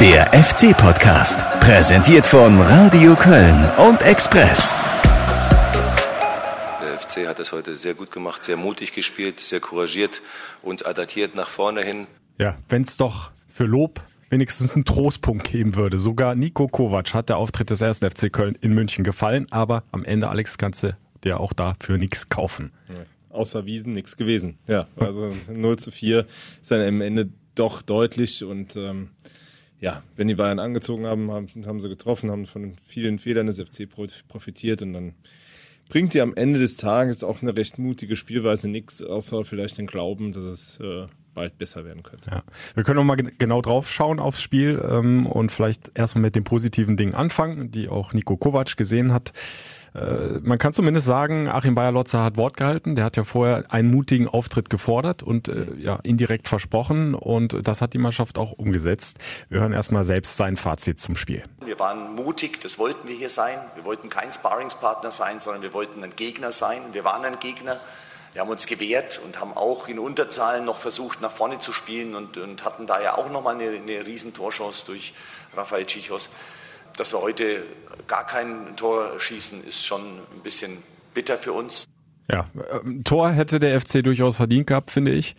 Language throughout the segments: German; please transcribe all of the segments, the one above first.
Der FC-Podcast, präsentiert von Radio Köln und Express. Der FC hat es heute sehr gut gemacht, sehr mutig gespielt, sehr couragiert, uns attackiert nach vorne hin. Ja, wenn es doch für Lob wenigstens einen Trostpunkt geben würde. Sogar Nico Kovac hat der Auftritt des 1. FC Köln in München gefallen, aber am Ende, Alex, kannst du dir auch dafür nichts kaufen. Außer Wiesen nichts gewesen. Ja, also 0 zu 4 ist dann am Ende doch deutlich und ähm, ja, wenn die Bayern angezogen haben, haben, haben sie getroffen, haben von vielen Fehlern des FC profitiert und dann bringt dir am Ende des Tages auch eine recht mutige Spielweise nichts, außer vielleicht den Glauben, dass es äh, bald besser werden könnte. Ja. Wir können noch mal genau drauf schauen aufs Spiel ähm, und vielleicht erstmal mit den positiven Dingen anfangen, die auch Nico Kovac gesehen hat. Äh, man kann zumindest sagen, Achim Bayer-Lotzer hat Wort gehalten. Der hat ja vorher einen mutigen Auftritt gefordert und äh, ja indirekt versprochen und das hat die Mannschaft auch umgesetzt. Wir hören erstmal selbst sein Fazit zum Spiel. Wir waren mutig, das wollten wir hier sein. Wir wollten kein Sparringspartner sein, sondern wir wollten ein Gegner sein. Wir waren ein Gegner. Wir haben uns gewehrt und haben auch in Unterzahlen noch versucht, nach vorne zu spielen und, und hatten da ja auch nochmal eine, eine riesen Torchance durch Rafael Chichos dass wir heute gar kein Tor schießen, ist schon ein bisschen bitter für uns. Ja, äh, Tor hätte der FC durchaus verdient gehabt, finde ich.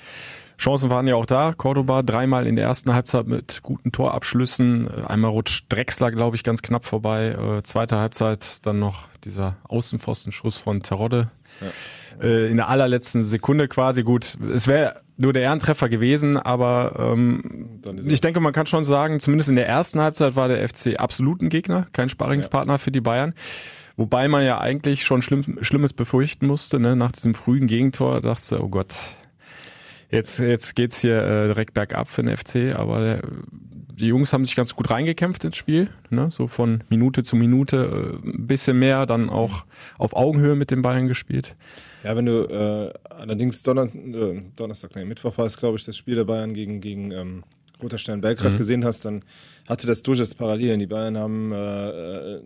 Chancen waren ja auch da. Cordoba dreimal in der ersten Halbzeit mit guten Torabschlüssen. Einmal rutscht Drexler, glaube ich, ganz knapp vorbei. Äh, zweite Halbzeit dann noch dieser Außenpfostenschuss von Terodde. Ja. Äh, in der allerletzten Sekunde quasi gut. Es wäre nur der Ehrentreffer gewesen, aber ähm, ich denke, man kann schon sagen, zumindest in der ersten Halbzeit war der FC absolut ein Gegner, kein Sparingspartner ja. für die Bayern. Wobei man ja eigentlich schon Schlimm, Schlimmes befürchten musste, ne? nach diesem frühen Gegentor dachte oh Gott, jetzt, jetzt geht's hier äh, direkt bergab für den FC, aber der, die Jungs haben sich ganz gut reingekämpft ins Spiel, ne? so von Minute zu Minute äh, ein bisschen mehr, dann auch auf Augenhöhe mit den Bayern gespielt. Ja, wenn du äh, allerdings Donnerstag, äh, Donnerstag, nein, Mittwoch war es, glaube ich, das Spiel der Bayern gegen, gegen ähm, Roter Stern Belgrad mhm. gesehen hast, dann hatte das durchaus Parallelen. Die Bayern haben äh,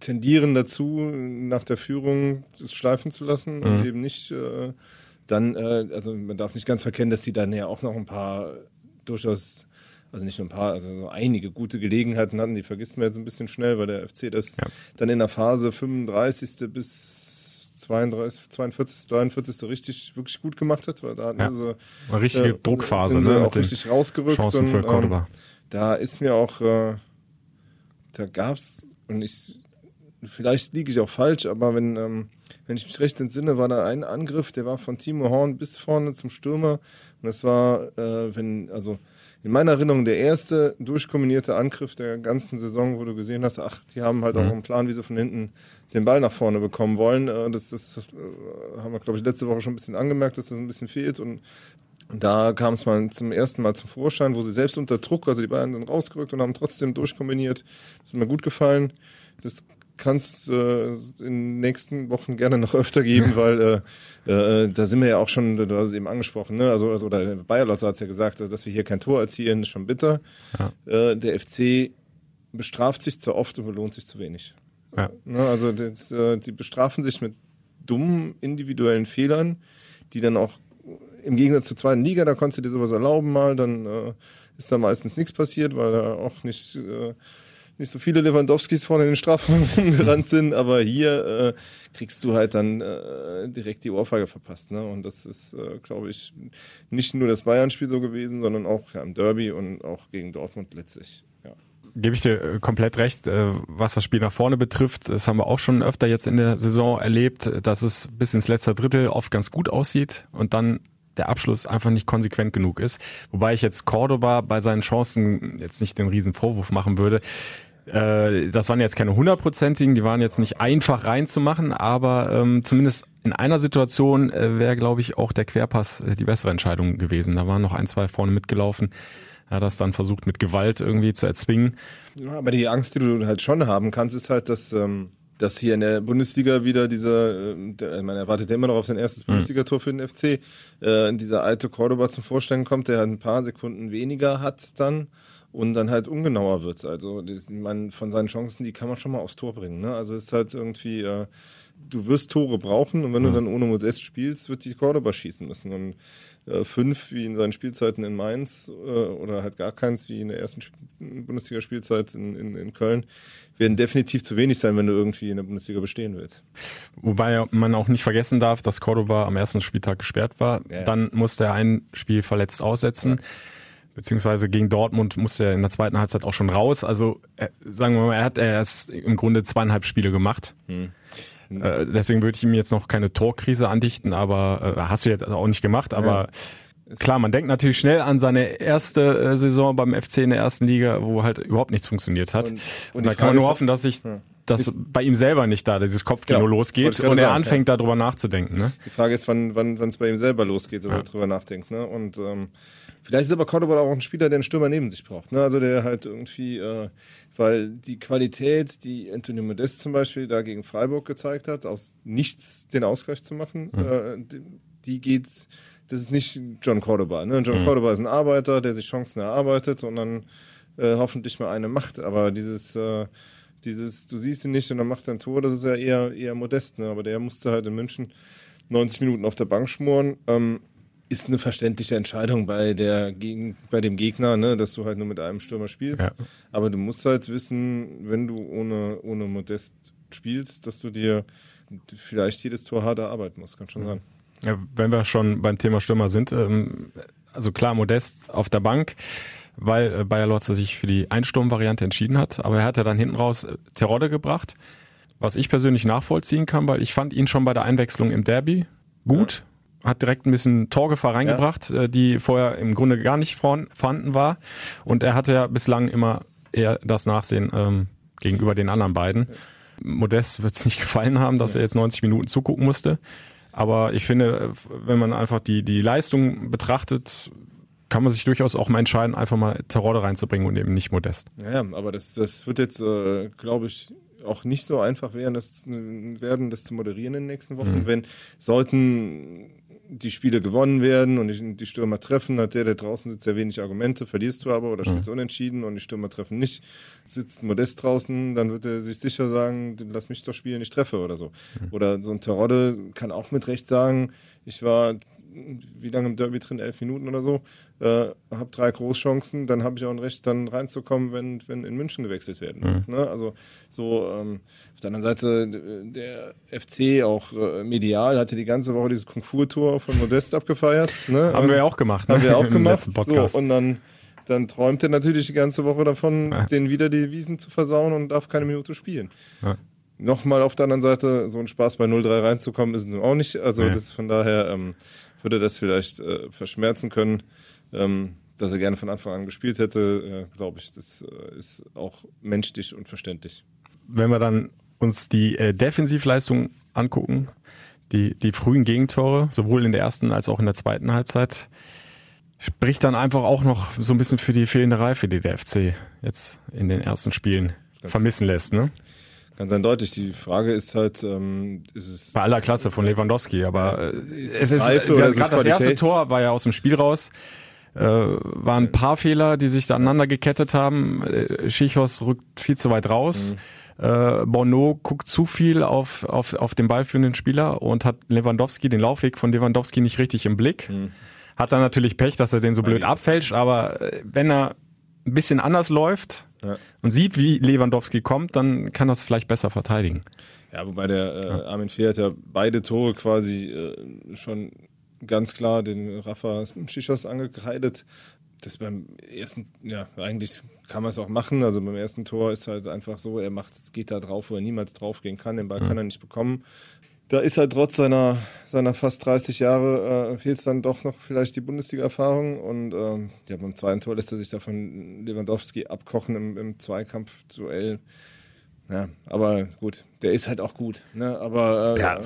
tendieren dazu, nach der Führung das schleifen zu lassen mhm. und eben nicht äh, dann, äh, also man darf nicht ganz verkennen, dass sie dann ja auch noch ein paar durchaus also nicht nur ein paar, also so einige gute Gelegenheiten hatten, die vergisst man jetzt ein bisschen schnell, weil der FC das ja. dann in der Phase 35. bis 32, 42, 43. richtig wirklich gut gemacht hat, weil da hatten ja. sie eine richtige äh, Druckphase, sind ne? auch richtig rausgerückt. Chancen für Cordoba. Ähm, da ist mir auch, äh, da gab's und ich, vielleicht liege ich auch falsch, aber wenn, ähm, wenn ich mich recht entsinne, war da ein Angriff, der war von Timo Horn bis vorne zum Stürmer und das war, äh, wenn, also in meiner Erinnerung der erste durchkombinierte Angriff der ganzen Saison, wo du gesehen hast, ach, die haben halt mhm. auch einen Plan, wie sie von hinten den Ball nach vorne bekommen wollen. Äh, das, das, das äh, haben wir, glaube ich, letzte Woche schon ein bisschen angemerkt, dass das ein bisschen fehlt. Und da kam es mal zum ersten Mal zum Vorschein, wo sie selbst unter Druck, also die Bayern dann rausgerückt und haben trotzdem durchkombiniert. Das ist mir gut gefallen. Das kann es äh, in den nächsten Wochen gerne noch öfter geben, weil äh, äh, da sind wir ja auch schon, du hast es eben angesprochen, ne? also, also oder Bayer hat es ja gesagt, dass wir hier kein Tor erzielen, ist schon bitter. Ja. Äh, der FC bestraft sich zu oft und belohnt sich zu wenig. Ja. Ne? Also das, äh, die bestrafen sich mit dummen individuellen Fehlern, die dann auch im Gegensatz zur zweiten Liga, da konntest du dir sowas erlauben mal, dann äh, ist da meistens nichts passiert, weil da auch nicht äh, nicht so viele Lewandowskis vorne in den Strafraum gerannt sind, aber hier äh, kriegst du halt dann äh, direkt die Ohrfeige verpasst. Ne? Und das ist, äh, glaube ich, nicht nur das Bayern-Spiel so gewesen, sondern auch ja, im Derby und auch gegen Dortmund letztlich. Ja. Gebe ich dir äh, komplett recht, äh, was das Spiel nach vorne betrifft. Das haben wir auch schon öfter jetzt in der Saison erlebt, dass es bis ins letzte Drittel oft ganz gut aussieht und dann der Abschluss einfach nicht konsequent genug ist. Wobei ich jetzt Cordoba bei seinen Chancen jetzt nicht den riesen Vorwurf machen würde. Äh, das waren jetzt keine hundertprozentigen, die waren jetzt nicht einfach reinzumachen, aber ähm, zumindest in einer Situation äh, wäre, glaube ich, auch der Querpass äh, die bessere Entscheidung gewesen. Da waren noch ein, zwei vorne mitgelaufen. Hat das dann versucht mit Gewalt irgendwie zu erzwingen. Ja, aber die Angst, die du halt schon haben kannst, ist halt, dass ähm, dass hier in der Bundesliga wieder dieser, äh, man erwartet ja immer noch auf sein erstes mhm. Bundesligator für den FC, äh, dieser alte Cordoba zum Vorstellen kommt, der ein paar Sekunden weniger hat dann und dann halt ungenauer wird. Also das, man, von seinen Chancen, die kann man schon mal aufs Tor bringen. Ne? Also es ist halt irgendwie, äh, du wirst Tore brauchen und wenn mhm. du dann ohne Modest spielst, wird die Cordoba schießen müssen. Und äh, fünf wie in seinen Spielzeiten in Mainz äh, oder halt gar keins wie in der ersten Bundesliga-Spielzeit in, in, in Köln, werden definitiv zu wenig sein, wenn du irgendwie in der Bundesliga bestehen willst. Wobei man auch nicht vergessen darf, dass Cordoba am ersten Spieltag gesperrt war. Ja. Dann musste er ein Spiel verletzt aussetzen. Ja. Beziehungsweise gegen Dortmund musste er in der zweiten Halbzeit auch schon raus. Also äh, sagen wir mal, er hat erst im Grunde zweieinhalb Spiele gemacht. Hm. Äh, deswegen würde ich ihm jetzt noch keine Torkrise andichten, aber äh, hast du jetzt auch nicht gemacht, aber ja. klar, man denkt natürlich schnell an seine erste äh, Saison beim FC in der ersten Liga, wo halt überhaupt nichts funktioniert hat. Und, und, und da kann man nur hoffen, dass sich ja dass bei ihm selber nicht da dieses Kopfkino genau, losgeht und er sagen, anfängt ja. darüber nachzudenken. Ne? Die Frage ist, wann wann wann es bei ihm selber losgeht, dass ja. er darüber nachdenkt. Ne? Und ähm, vielleicht ist aber Cordoba auch ein Spieler, der einen Stürmer neben sich braucht. Ne? Also der halt irgendwie, äh, weil die Qualität, die Anthony Modest zum Beispiel da gegen Freiburg gezeigt hat, aus nichts den Ausgleich zu machen, mhm. äh, die, die geht das ist nicht John Cordoba. Ne? John mhm. Cordoba ist ein Arbeiter, der sich Chancen erarbeitet und dann äh, hoffentlich mal eine macht. Aber dieses äh, dieses, du siehst ihn nicht und dann macht er ein Tor, das ist ja eher, eher modest, ne? aber der musste halt in München 90 Minuten auf der Bank schmoren. Ähm, ist eine verständliche Entscheidung bei, der, gegen, bei dem Gegner, ne? dass du halt nur mit einem Stürmer spielst. Ja. Aber du musst halt wissen, wenn du ohne, ohne Modest spielst, dass du dir vielleicht jedes Tor hart erarbeiten musst, kann schon sein. Ja, wenn wir schon beim Thema Stürmer sind, ähm, also klar, Modest auf der Bank weil äh, Bayer Lotzer sich für die Einsturmvariante entschieden hat. Aber er hat ja dann hinten raus äh, Terodde gebracht, was ich persönlich nachvollziehen kann, weil ich fand ihn schon bei der Einwechslung im Derby gut. Ja. Hat direkt ein bisschen Torgefahr reingebracht, ja. Äh, die vorher im Grunde gar nicht vorhanden war. Und er hatte ja bislang immer eher das Nachsehen ähm, gegenüber den anderen beiden. Modest wird es nicht gefallen haben, dass er jetzt 90 Minuten zugucken musste. Aber ich finde, wenn man einfach die, die Leistung betrachtet, kann man sich durchaus auch mal entscheiden, einfach mal Terrorde reinzubringen und eben nicht Modest. Ja, aber das, das wird jetzt, äh, glaube ich, auch nicht so einfach werden das, werden, das zu moderieren in den nächsten Wochen. Mhm. Wenn sollten die Spiele gewonnen werden und die, die, Stürmer treffen, hat der, der draußen sitzt, sehr wenig Argumente, verlierst du aber oder spielst mhm. unentschieden und die Stürmer treffen nicht, sitzt Modest draußen, dann wird er sich sicher sagen, lass mich doch spielen, ich treffe oder so. Mhm. Oder so ein Terodde kann auch mit Recht sagen, ich war wie lange im Derby drin? Elf Minuten oder so. Äh, habe drei Großchancen, dann habe ich auch ein Recht, dann reinzukommen, wenn, wenn in München gewechselt werden muss. Mhm. Ne? Also so ähm, auf der anderen Seite der FC auch äh, medial hatte die ganze Woche dieses Kung-Fu-Tour von Modest abgefeiert. Ne? Haben wir auch gemacht. Ne? Haben wir auch gemacht. So, und dann dann träumt er natürlich die ganze Woche davon, ja. den wieder die Wiesen zu versauen und darf keine Minute spielen. Ja. Nochmal auf der anderen Seite, so ein Spaß bei 0-3 reinzukommen, ist nun auch nicht. Also ja. das von daher ähm, würde das vielleicht äh, verschmerzen können. Ähm, dass er gerne von Anfang an gespielt hätte, äh, glaube ich, das äh, ist auch menschlich und verständlich. Wenn wir dann uns die äh, Defensivleistung angucken, die, die frühen Gegentore, sowohl in der ersten als auch in der zweiten Halbzeit, spricht dann einfach auch noch so ein bisschen für die fehlende Reife, die der FC jetzt in den ersten Spielen vermissen lässt. Ne? Ganz eindeutig. Die Frage ist halt, ähm, ist es bei aller Klasse von Lewandowski, aber äh, ist es ist Reife gerade das erste Tor war ja aus dem Spiel raus. Äh, waren ein paar Fehler, die sich da aneinander gekettet haben. Äh, Schichos rückt viel zu weit raus. Mhm. Äh, Bono guckt zu viel auf, auf, auf den ballführenden Spieler und hat Lewandowski, den Laufweg von Lewandowski nicht richtig im Blick. Mhm. Hat dann natürlich Pech, dass er den so blöd abfälscht, aber äh, wenn er ein bisschen anders läuft ja. und sieht, wie Lewandowski kommt, dann kann das vielleicht besser verteidigen. Ja, wobei der äh, Armin Fee hat ja beide Tore quasi äh, schon ganz klar den Rafa Schichos angekreidet. Das beim ersten, ja, eigentlich kann man es auch machen. Also beim ersten Tor ist halt einfach so, er macht, geht da drauf, wo er niemals drauf gehen kann. Den Ball mhm. kann er nicht bekommen da ist halt trotz seiner, seiner fast 30 Jahre äh, fehlt es dann doch noch vielleicht die Bundesliga-Erfahrung. Und ähm, ja, beim zweiten Tor lässt er sich da von Lewandowski abkochen im, im Zweikampf-Duell. Ja, aber gut, der ist halt auch gut. Ne? Aber äh, ja,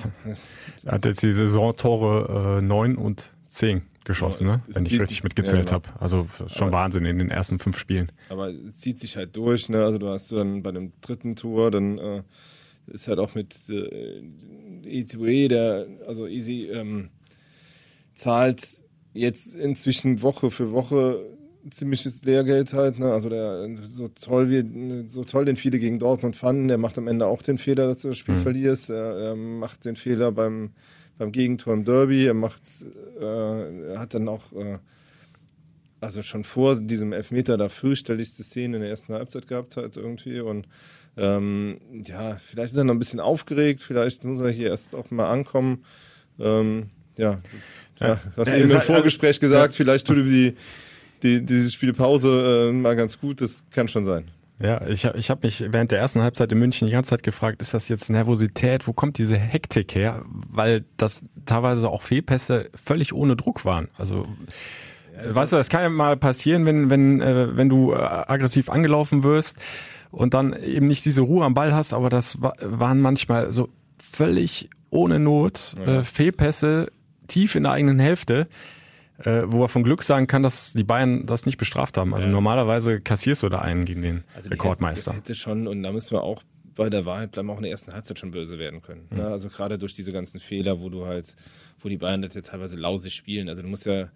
er hat jetzt die Saisontore äh, 9 und 10 geschossen, ja, es, ne? Es wenn ich richtig mitgezählt ja, genau. habe. Also schon aber, Wahnsinn in den ersten fünf Spielen. Aber es zieht sich halt durch. Ne? Also du hast dann bei dem dritten Tor dann äh, ist halt auch mit äh, E2E, der, also Easy, ähm, zahlt jetzt inzwischen Woche für Woche ziemliches Lehrgeld halt. Ne? Also der, so toll wie, so toll den viele gegen Dortmund fanden, der macht am Ende auch den Fehler, dass du das Spiel mhm. verlierst. Er, er, macht den Fehler beim, beim Gegentor im Derby. Er macht, äh, er hat dann auch, äh, also schon vor diesem Elfmeter da fürchterlichste Szene in der ersten Halbzeit gehabt hat irgendwie und ähm, ja, vielleicht ist er noch ein bisschen aufgeregt, vielleicht muss er hier erst auch mal ankommen. Ähm, ja, ja, ja, hast ja, eben im Vorgespräch also, gesagt, vielleicht tut ihm die, die, diese Spielpause äh, mal ganz gut, das kann schon sein. Ja, ich habe ich hab mich während der ersten Halbzeit in München die ganze Zeit gefragt, ist das jetzt Nervosität, wo kommt diese Hektik her? Weil das teilweise auch Fehlpässe völlig ohne Druck waren. Also weißt du, das kann ja mal passieren, wenn, wenn, äh, wenn du äh, aggressiv angelaufen wirst und dann eben nicht diese Ruhe am Ball hast, aber das war, waren manchmal so völlig ohne Not ja. äh, Fehlpässe tief in der eigenen Hälfte äh, wo er von Glück sagen kann, dass die Bayern das nicht bestraft haben. Also ja. normalerweise kassierst du da einen gegen den also Rekordmeister. Hätte, hätte schon, und da müssen wir auch bei der Wahrheit bleiben, auch in der ersten Halbzeit schon böse werden können. Mhm. Ne? Also gerade durch diese ganzen Fehler, wo du halt, wo die Bayern das jetzt teilweise lausig spielen. Also du musst ja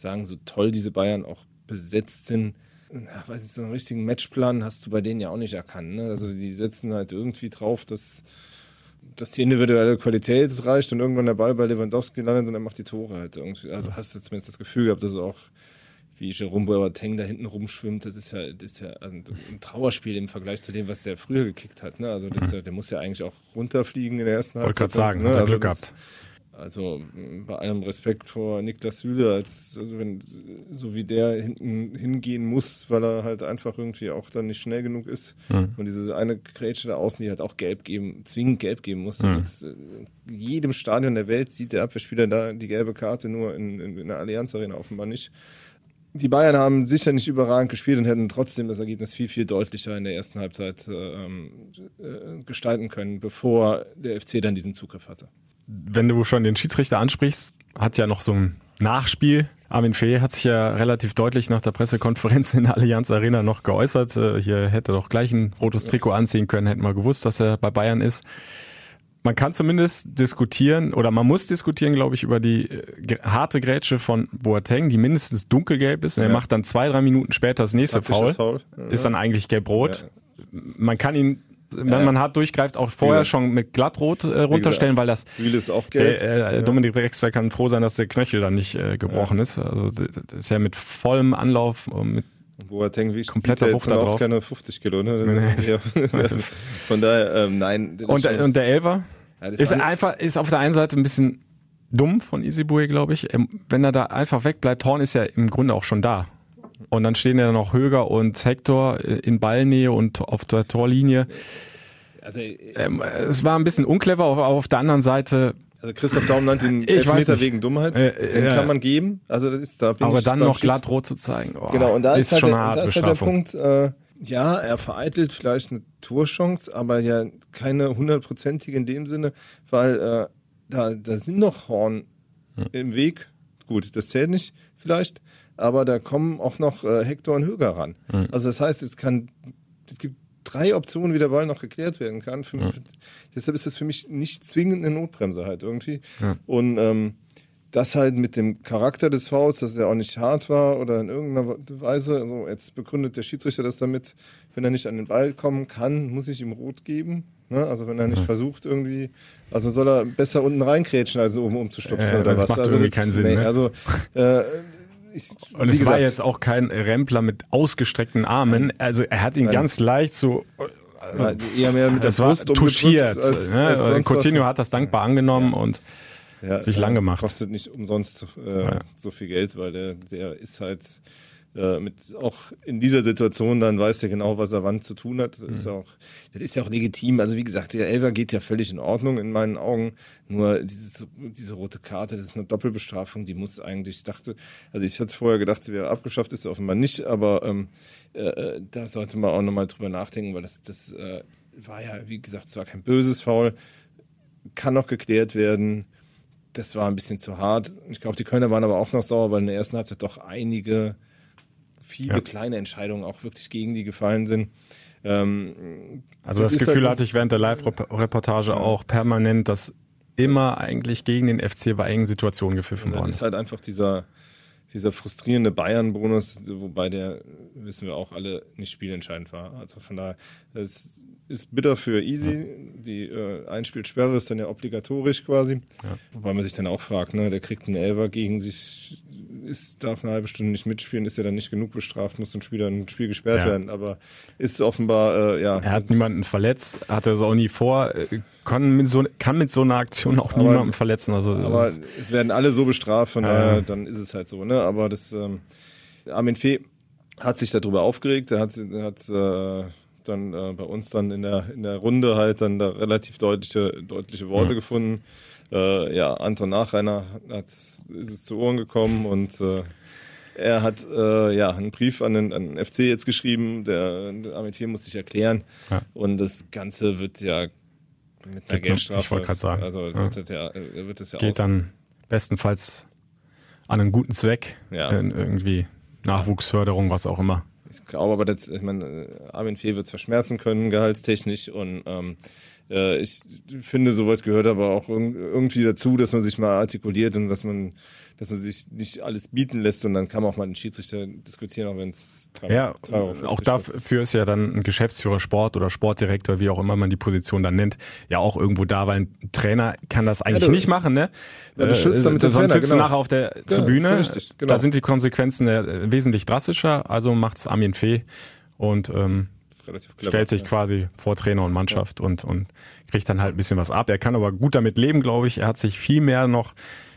sagen, so toll diese Bayern auch besetzt sind, ja, weiß nicht, so einen richtigen Matchplan hast du bei denen ja auch nicht erkannt. Ne? Also die setzen halt irgendwie drauf, dass dass die individuelle Qualität reicht und irgendwann der Ball bei Lewandowski landet und er macht die Tore halt irgendwie. Also hast du zumindest das Gefühl gehabt, dass auch wie Jerome Boateng da hinten rumschwimmt, das ist ja, das ist ja ein, Trauerspiel im Vergleich zu dem, was der früher gekickt hat. Ne? Also das, der muss ja eigentlich auch runterfliegen in der ersten Halbzeit. Wollte gerade sagen, ne? hat also Glück gehabt. Also bei allem Respekt vor Niklas Süle, als also wenn so wie der hinten hingehen muss, weil er halt einfach irgendwie auch dann nicht schnell genug ist mhm. und diese eine Grätsche da außen, die halt auch gelb geben, zwingend gelb geben muss. Mhm. In jedem Stadion der Welt sieht der Abwehrspieler da die gelbe Karte, nur in, in, in der Allianz Arena offenbar nicht. Die Bayern haben sicher nicht überragend gespielt und hätten trotzdem das Ergebnis viel, viel deutlicher in der ersten Halbzeit ähm, äh, gestalten können, bevor der FC dann diesen Zugriff hatte wenn du schon den Schiedsrichter ansprichst, hat ja noch so ein Nachspiel. Armin Fee hat sich ja relativ deutlich nach der Pressekonferenz in der Allianz Arena noch geäußert. Äh, hier hätte er doch gleich ein rotes Trikot anziehen können, hätten wir gewusst, dass er bei Bayern ist. Man kann zumindest diskutieren oder man muss diskutieren, glaube ich, über die äh, harte Grätsche von Boateng, die mindestens dunkelgelb ist. Und er macht dann zwei, drei Minuten später das nächste Foul. Foul. Ja. Ist dann eigentlich gelb-rot. Ja. Man kann ihn wenn ja. man hart durchgreift, auch vorher schon mit Glattrot äh, runterstellen, weil das Zivil ist auch gelb. Der, äh, ja. Dominik Drexler kann froh sein, dass der Knöchel dann nicht äh, gebrochen ja. ist. Also das ist ja mit vollem Anlauf und mit Boateng wie kompletter Wucht da drauf. auch keine 50 Kilo, ne? Nee. Von daher, ähm, nein. Und, und der Elver ist einfach, ist auf der einen Seite ein bisschen dumm von Isibue, glaube ich. Ähm, wenn er da einfach wegbleibt, Horn ist ja im Grunde auch schon da. Und dann stehen ja noch Höger und Hector in Ballnähe und auf der Torlinie. Also, ähm, es war ein bisschen unclever, aber auf der anderen Seite. Also Christoph Daum nannte ihn Elfmeter wegen Dummheit. Äh, Den ja. kann man geben. Also das ist da. Bin aber dann noch glatt rot zu zeigen. Oh, genau. Und da ist, halt, der, da ist halt der Punkt. Äh, ja, er vereitelt vielleicht eine Torchance, aber ja keine hundertprozentige in dem Sinne, weil äh, da, da sind noch Horn hm. im Weg. Gut, das zählt nicht vielleicht aber da kommen auch noch äh, Hector und Höger ran. Mhm. Also das heißt, es kann, es gibt drei Optionen, wie der Ball noch geklärt werden kann. Für, mhm. Deshalb ist das für mich nicht zwingend eine Notbremse halt irgendwie. Mhm. Und ähm, das halt mit dem Charakter des Fouls, dass er auch nicht hart war oder in irgendeiner Weise, also jetzt begründet der Schiedsrichter das damit, wenn er nicht an den Ball kommen kann, muss ich ihm rot geben. Ne? Also wenn er nicht mhm. versucht irgendwie, also soll er besser unten reinkrätschen, als oben umzustupsen äh, oder das was. Macht also irgendwie das, keinen Sinn. Nee, ne? Also äh, ich, und es gesagt, war jetzt auch kein Rempler mit ausgestreckten Armen. Also er hat ihn Nein. ganz leicht so ja, eher mehr mit der Brust touchiert. Als, ne? als Coutinho hat das dankbar angenommen ja. und ja, sich lang gemacht. Kostet nicht umsonst äh, so viel Geld, weil der, der ist halt äh, mit auch in dieser Situation dann weiß er genau, was er wann zu tun hat. Das ist ja mhm. auch, das ist ja auch legitim. Also wie gesagt, der Elfer geht ja völlig in Ordnung in meinen Augen. Nur dieses, diese rote Karte, das ist eine Doppelbestrafung, die muss eigentlich, ich dachte, also ich hatte vorher gedacht, sie wäre abgeschafft, ist offenbar nicht, aber ähm, äh, äh, da sollte man auch nochmal drüber nachdenken, weil das, das äh, war ja, wie gesagt, zwar kein böses Foul, kann noch geklärt werden das war ein bisschen zu hart. Ich glaube, die Kölner waren aber auch noch sauer, weil in der ersten Halbzeit doch einige viele ja. kleine Entscheidungen auch wirklich gegen die gefallen sind. Ähm, also das Gefühl halt hatte ich während der Live-Reportage ja. auch permanent, dass immer eigentlich gegen den FC bei engen Situationen gepfiffen worden ist. ist halt einfach dieser, dieser frustrierende Bayern-Bonus, wobei der, wissen wir auch alle, nicht spielentscheidend war. Also von daher, das ist bitter für Easy. Die äh, Einspielsperre ist dann ja obligatorisch quasi. Wobei man sich dann auch fragt, ne, der kriegt einen Elfer gegen sich, ist, darf eine halbe Stunde nicht mitspielen, ist ja dann nicht genug bestraft, muss ein Spieler ein Spiel gesperrt Ja. werden. Aber ist offenbar, äh, ja. Er hat niemanden verletzt, hatte es auch nie vor, äh, kann mit so, kann mit so einer Aktion auch Aber- niemanden verletzen. Also Aber ist, es werden alle so bestraft, von daher, dann ist es halt so, ne? Aber das, ähm, Armin Fee hat sich darüber aufgeregt, er hat, hat äh, dann äh, bei uns dann in der, in der Runde halt dann da relativ deutliche, deutliche Worte gefunden. Äh, ja, Anton Nachreiner hat, ist es zu Ohren gekommen und äh, er hat äh, ja einen Brief an den, an den FC jetzt geschrieben, der, der Armin Fee muss sich erklären Ja. und das Ganze wird ja mit einer Geht Geldstrafe. ich wollte gerade sagen. Also wird das ja, äh, wird das ja geht aus- dann bestenfalls an einen guten Zweck, Ja. irgendwie Nachwuchsförderung, was auch immer. Ich glaube aber, dass, ich meine, äh, Armin Fee wird es verschmerzen können, gehaltstechnisch. Und ähm, äh, ich finde, sowas gehört aber auch irg- irgendwie dazu, dass man sich mal artikuliert und dass man, dass man sich nicht alles bieten lässt und dann kann man auch mal den Schiedsrichter diskutieren, auch wenn es Ja, auch dafür ist ja dann ein Geschäftsführer Sport oder Sportdirektor, wie auch immer man die Position dann nennt, ja auch irgendwo da, weil ein Trainer kann das eigentlich du- nicht machen, ne? Ja, du schützt damit den Sonst Trainer, sitzt du genau. nachher auf der Ja, Tribüne. ist richtig, genau. Da sind die Konsequenzen äh, wesentlich drastischer, also macht's Armin Fee und ähm, ist relativ clever. stellt sich ja. quasi vor Trainer und Mannschaft und, und kriegt dann halt ein bisschen was ab. Er kann aber gut damit leben, glaube ich. Er hat sich viel mehr noch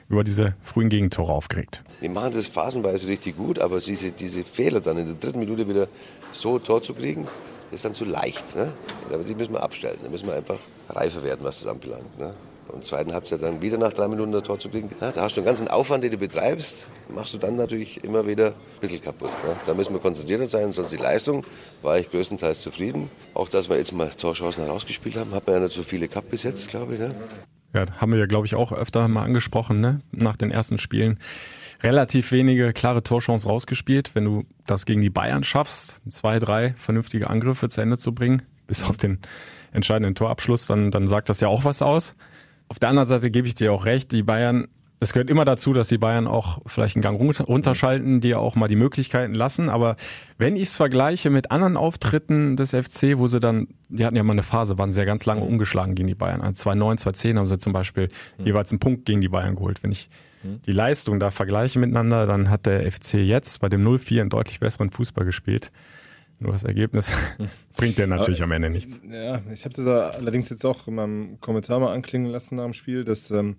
über diese frühen Gegentore aufgeregt. Wir machen das phasenweise richtig gut, aber diese, diese Fehler dann in der dritten Minute wieder so ein Tor zu kriegen, das ist dann zu leicht. Ne? Aber die müssen wir abstellen. Da müssen wir einfach reifer werden, was das anbelangt. Ne? Und zweiten Halbzeit dann wieder nach drei Minuten ein Tor zu kriegen. Ja, da hast du einen ganzen Aufwand, den du betreibst, machst du dann natürlich immer wieder ein bisschen kaputt. Ne? Da müssen wir konzentrierter sein, sonst die Leistung war ich größtenteils zufrieden. Auch, dass wir jetzt mal Torchancen herausgespielt haben, hat man ja nicht so viele gehabt bis jetzt, glaube ich. Ne? Ja, haben wir ja, glaube ich, auch öfter mal angesprochen, ne? Nach den ersten Spielen. Relativ wenige klare Torchancen rausgespielt. Wenn du das gegen die Bayern schaffst, zwei, drei vernünftige Angriffe zu Ende zu bringen, bis auf den entscheidenden Torabschluss, dann, dann sagt das ja auch was aus. Auf der anderen Seite gebe ich dir auch recht, die Bayern, es gehört immer dazu, dass die Bayern auch vielleicht einen Gang runter- runterschalten, dir auch mal die Möglichkeiten lassen. Aber wenn ich es vergleiche mit anderen Auftritten des FC, wo sie dann, die hatten ja mal eine Phase, waren sie ja ganz lange umgeschlagen gegen die Bayern. Also 2009, 2010 haben sie zum Beispiel jeweils einen Punkt gegen die Bayern geholt. Wenn ich die Leistung da vergleiche miteinander, dann hat der FC jetzt bei dem 0-4 einen deutlich besseren Fußball gespielt. Nur das Ergebnis bringt dir natürlich am Ende nichts. Ja, ich habe das da allerdings jetzt auch in meinem Kommentar mal anklingen lassen nach dem Spiel, dass, ähm,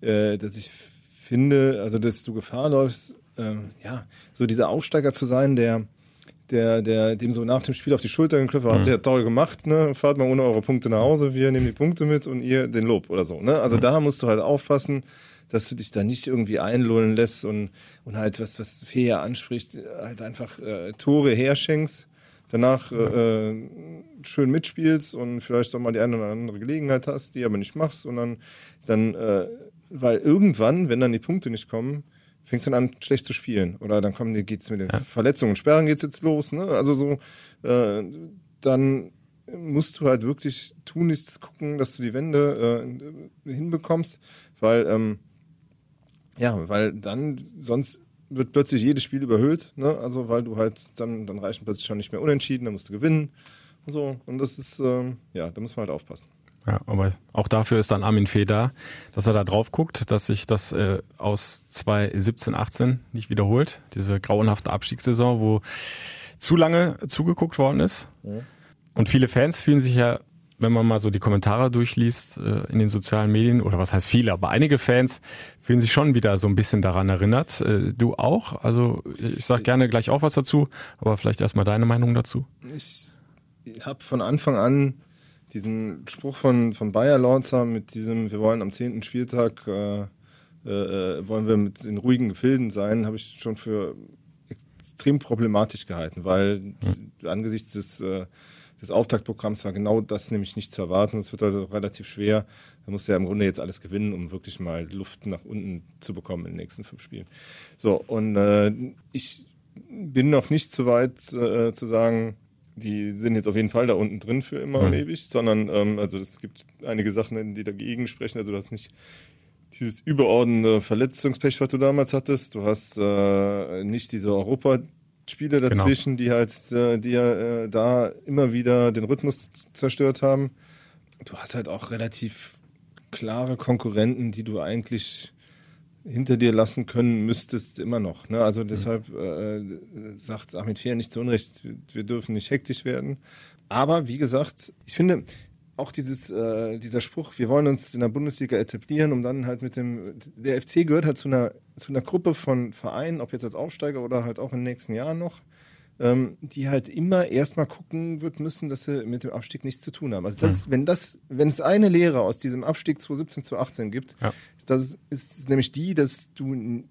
äh, dass ich finde, also dass du Gefahr läufst, ähm, ja, so dieser Aufsteiger zu sein, der, der, der dem so nach dem Spiel auf die Schulter geklopft hat, habt ihr toll gemacht, ne? Fahrt mal ohne eure Punkte nach Hause, wir nehmen die Punkte mit und ihr den Lob oder so, ne? Also da musst du halt aufpassen, dass du dich da nicht irgendwie einlullen lässt und, und halt, was, was Fee ja anspricht, halt einfach äh, Tore herschenkst, danach äh, äh, schön mitspielst und vielleicht auch mal die eine oder andere Gelegenheit hast, die aber nicht machst und dann, dann äh, weil irgendwann, wenn dann die Punkte nicht kommen, fängst du dann an, schlecht zu spielen. Oder dann kommen die, geht's mit den Verletzungen und Sperren geht's jetzt los, ne? Also so, äh, dann musst du halt wirklich tunlichst gucken, dass du die Wende äh, hinbekommst, weil ähm, ja, weil dann sonst wird plötzlich jedes Spiel überhöht, ne? Also weil du halt dann dann reichen plötzlich schon nicht mehr unentschieden, dann musst du gewinnen und so und das ist ähm, ja, da muss man halt aufpassen. Ja, aber auch dafür ist dann Armin Fee da, dass er da drauf guckt, dass sich das äh, aus 2017, 18 nicht wiederholt. Diese grauenhafte Abstiegssaison, wo zu lange zugeguckt worden ist. Und viele Fans fühlen sich ja, wenn man mal so die Kommentare durchliest äh, in den sozialen Medien, oder was heißt viele, aber einige Fans fühlen sich schon wieder so ein bisschen daran erinnert. Äh, du auch? Also ich sag gerne gleich auch was dazu, aber vielleicht erstmal deine Meinung dazu. Ich habe von Anfang an diesen Spruch von, von Bayer Lorzer mit diesem, wir wollen am zehnten Spieltag, äh, äh, wollen wir mit in ruhigen Gefilden sein, habe ich schon für extrem problematisch gehalten, weil angesichts des, äh, des Auftaktprogramms war genau das nämlich nicht zu erwarten. Es wird also relativ schwer. Da musst du ja im Grunde jetzt alles gewinnen, um wirklich mal Luft nach unten zu bekommen in den nächsten fünf Spielen. So, und äh, ich bin noch nicht so weit äh, zu sagen, die sind jetzt auf jeden Fall da unten drin für immer und ewig, sondern ähm, also es gibt einige Sachen, die dagegen sprechen. Also du hast nicht dieses überordnende Verletzungspech, was du damals hattest. Du hast äh, nicht diese Europa Spiele Genau. dazwischen, die halt, äh, die ja äh, da immer wieder den Rhythmus zerstört haben. Du hast halt auch relativ klare Konkurrenten, die du eigentlich hinter dir lassen können müsstest immer noch. Ne? Also deshalb äh, sagt Ahmed Fehr nicht zu Unrecht, wir dürfen nicht hektisch werden. Aber wie gesagt, ich finde auch dieses, äh, dieser Spruch, wir wollen uns in der Bundesliga etablieren, um dann halt mit dem, der FC gehört halt zu einer, zu einer Gruppe von Vereinen, ob jetzt als Aufsteiger oder halt auch in den nächsten Jahren noch, ähm, die halt immer erstmal gucken wird müssen, dass sie mit dem Abstieg nichts zu tun haben. Also das, wenn das, wenn es eine Lehre aus diesem Abstieg 2017 zu 18 gibt, Ja. das ist nämlich die, dass du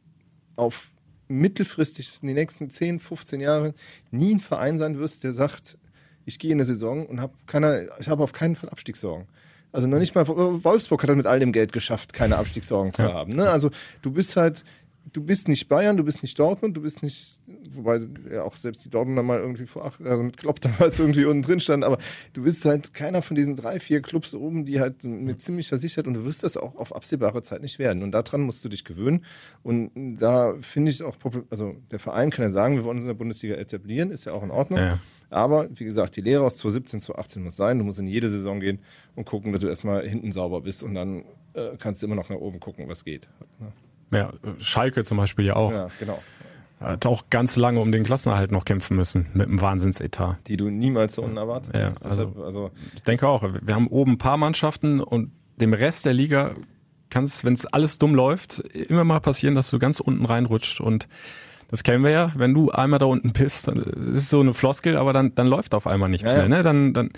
auf mittelfristig in den nächsten 10, 15 Jahren nie ein Verein sein wirst, der sagt, ich gehe in eine Saison und habe keiner, ich habe auf keinen Fall Abstiegssorgen. Also noch nicht mal Wolfsburg hat das mit all dem Geld geschafft, keine Abstiegssorgen zu haben. Ne? Also du bist halt, du bist nicht Bayern, du bist nicht Dortmund, du bist nicht, wobei ja auch selbst die Dortmunder mal irgendwie vor acht, also mit Klopp damals irgendwie unten drin stand, aber du bist halt keiner von diesen drei, vier Clubs oben, die halt mit ziemlicher Sicherheit und du wirst das auch auf absehbare Zeit nicht werden. Und daran musst du dich gewöhnen. Und da finde ich es auch, also der Verein kann ja sagen, wir wollen uns in der Bundesliga etablieren, ist ja auch in Ordnung. Ja. Aber wie gesagt, die Lehre aus 2017, 2018 muss sein. Du musst in jede Saison gehen und gucken, dass du erstmal hinten sauber bist und dann äh, kannst du immer noch nach oben gucken, was geht. Ja, Schalke zum Beispiel ja auch. Ja, genau. Hat auch ganz lange um den Klassenerhalt noch kämpfen müssen mit einem Wahnsinnsetat. Die du niemals so unten erwartet Ja, hättest. Deshalb, also, Ich denke auch, wir haben oben ein paar Mannschaften und dem Rest der Liga kann es, wenn es alles dumm läuft, immer mal passieren, dass du ganz unten reinrutscht und das kennen wir ja, wenn du einmal da unten bist, dann ist es so eine Floskel, aber dann, dann läuft auf einmal nichts Ja, ja. mehr. Ne? Dann, dann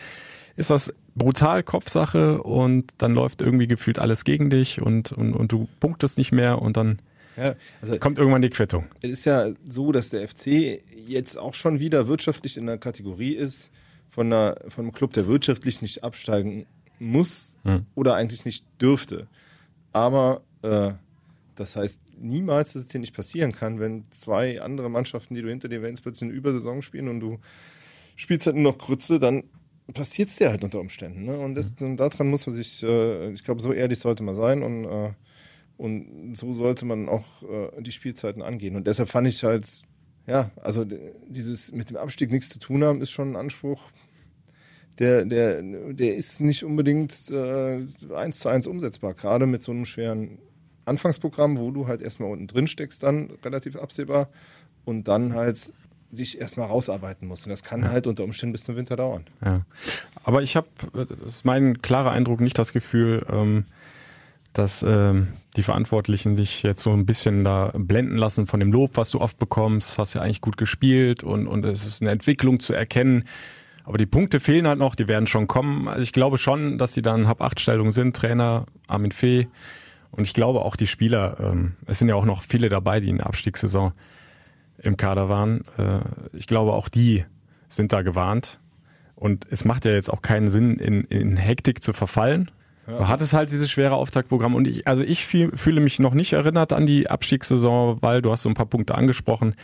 ist das brutal Kopfsache und dann läuft irgendwie gefühlt alles gegen dich und, und, und du punktest nicht mehr und dann ja, also kommt irgendwann die Quittung. es ist ja so, dass der FC jetzt auch schon wieder wirtschaftlich in der Kategorie ist von, einer, von einem Club, der wirtschaftlich nicht absteigen muss oder eigentlich nicht dürfte. Aber äh, das heißt niemals, dass es dir nicht passieren kann, wenn zwei andere Mannschaften, die du hinter dir wenn's plötzlich eine Übersaison spielen und du spielst halt nur noch Grütze, dann passiert es dir halt unter Umständen. Ne? Und, das, und daran muss man sich, äh, ich glaube, so ehrlich sollte man sein und, äh, und so sollte man auch äh, die Spielzeiten angehen. Und deshalb fand ich halt, ja, also dieses mit dem Abstieg nichts zu tun haben, ist schon ein Anspruch, der, der, der ist nicht unbedingt äh, eins zu eins umsetzbar, gerade mit so einem schweren Anfangsprogramm, wo du halt erstmal unten drin steckst, dann relativ absehbar und dann halt dich erstmal rausarbeiten musst. Und das kann halt unter Umständen bis zum Winter dauern. Ja. Aber ich habe, das ist mein klarer Eindruck, nicht das Gefühl, ähm, dass ähm, die Verantwortlichen sich jetzt so ein bisschen da blenden lassen von dem Lob, was du oft bekommst, hast ja eigentlich gut gespielt und, und es ist eine Entwicklung zu erkennen. Aber die Punkte fehlen halt noch, die werden schon kommen. Also ich glaube schon, dass sie dann Hab-Acht-Stellung sind, Trainer Armin Fee. Und ich glaube auch die Spieler, ähm, es sind ja auch noch viele dabei, die in der Abstiegssaison im Kader waren. Äh, ich glaube auch die sind da gewarnt. Und es macht ja jetzt auch keinen Sinn, in, in Hektik zu verfallen. Du hattest halt dieses schwere Auftaktprogramm und ich, also ich fühl, fühle mich noch nicht erinnert an die Abstiegssaison, weil du hast so ein paar Punkte angesprochen.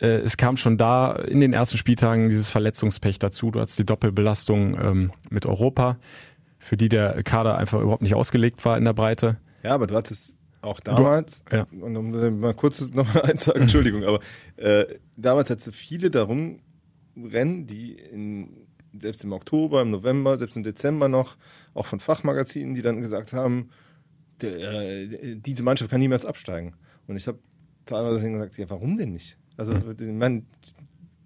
Äh, es kam schon da in den ersten Spieltagen dieses Verletzungspech dazu. Du hattest die Doppelbelastung ähm, mit Europa, für die der Kader einfach überhaupt nicht ausgelegt war in der Breite. Ja, aber du hattest auch damals, ja. und um mal kurz noch mal eins sagen, Entschuldigung, aber äh, damals hattest du viele darum rennen, die in, selbst im Oktober, im November, selbst im Dezember noch, auch von Fachmagazinen, die dann gesagt haben, der, äh, diese Mannschaft kann niemals absteigen. Und ich habe teilweise gesagt, ja, warum denn nicht? Also, ich meine,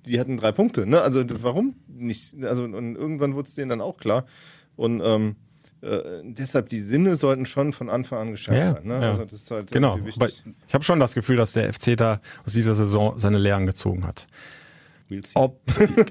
die hatten drei Punkte, ne? Also warum nicht? Also und irgendwann wurde es denen dann auch klar. Und ähm, äh, deshalb die Sinne sollten schon von Anfang an geschärft Ja, sein. Ne? ja. Also das ist halt Genau. Aber ich habe schon das Gefühl, dass der FC da aus dieser Saison seine Lehren gezogen hat. Ob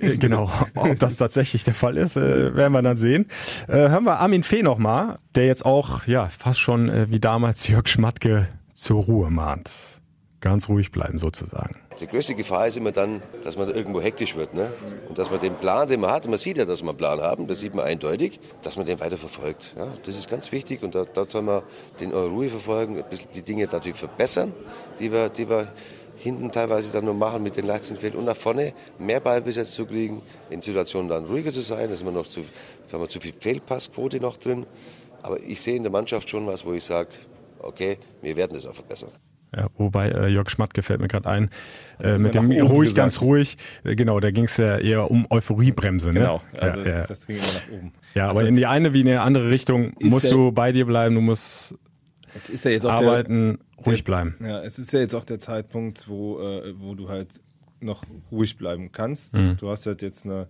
äh, genau, ob das tatsächlich der Fall ist, äh, werden wir dann sehen. Äh, hören wir Armin Fee nochmal, der jetzt auch ja fast schon äh, wie damals Jörg Schmatke zur Ruhe mahnt. Ganz ruhig bleiben sozusagen. Die größte Gefahr ist immer dann, dass man irgendwo hektisch wird. Ne? Und dass man den Plan, den man hat, man sieht ja, dass wir einen Plan haben, das sieht man eindeutig, dass man den weiter verfolgt. Ja? Das ist ganz wichtig und da, da soll man den in Ruhe verfolgen, die Dinge natürlich verbessern, die wir, die wir hinten teilweise dann nur machen mit den Leichtsinnsfehlern und nach vorne mehr Ballbesitz zu kriegen, in Situationen dann ruhiger zu sein, da ist immer noch zu, haben wir zu viel Fehlpassquote noch drin. Aber ich sehe in der Mannschaft schon was, wo ich sage, okay, wir werden das auch verbessern. Ja, wobei äh, Jörg Schmatt gefällt mir gerade ein. Äh, mit dem ruhig, gesagt. ganz ruhig. Äh, genau, da ging es ja eher um Euphoriebremse. Ne? Genau, also ja, das, ja. das ging immer nach oben. ja, aber also, in die eine wie in die andere Richtung musst du bei dir bleiben, du musst es ist ja jetzt auch arbeiten, ruhig der, bleiben. Ja, es ist ja jetzt auch der Zeitpunkt, wo, äh, wo du halt noch ruhig bleiben kannst. Mhm. Du hast halt jetzt eine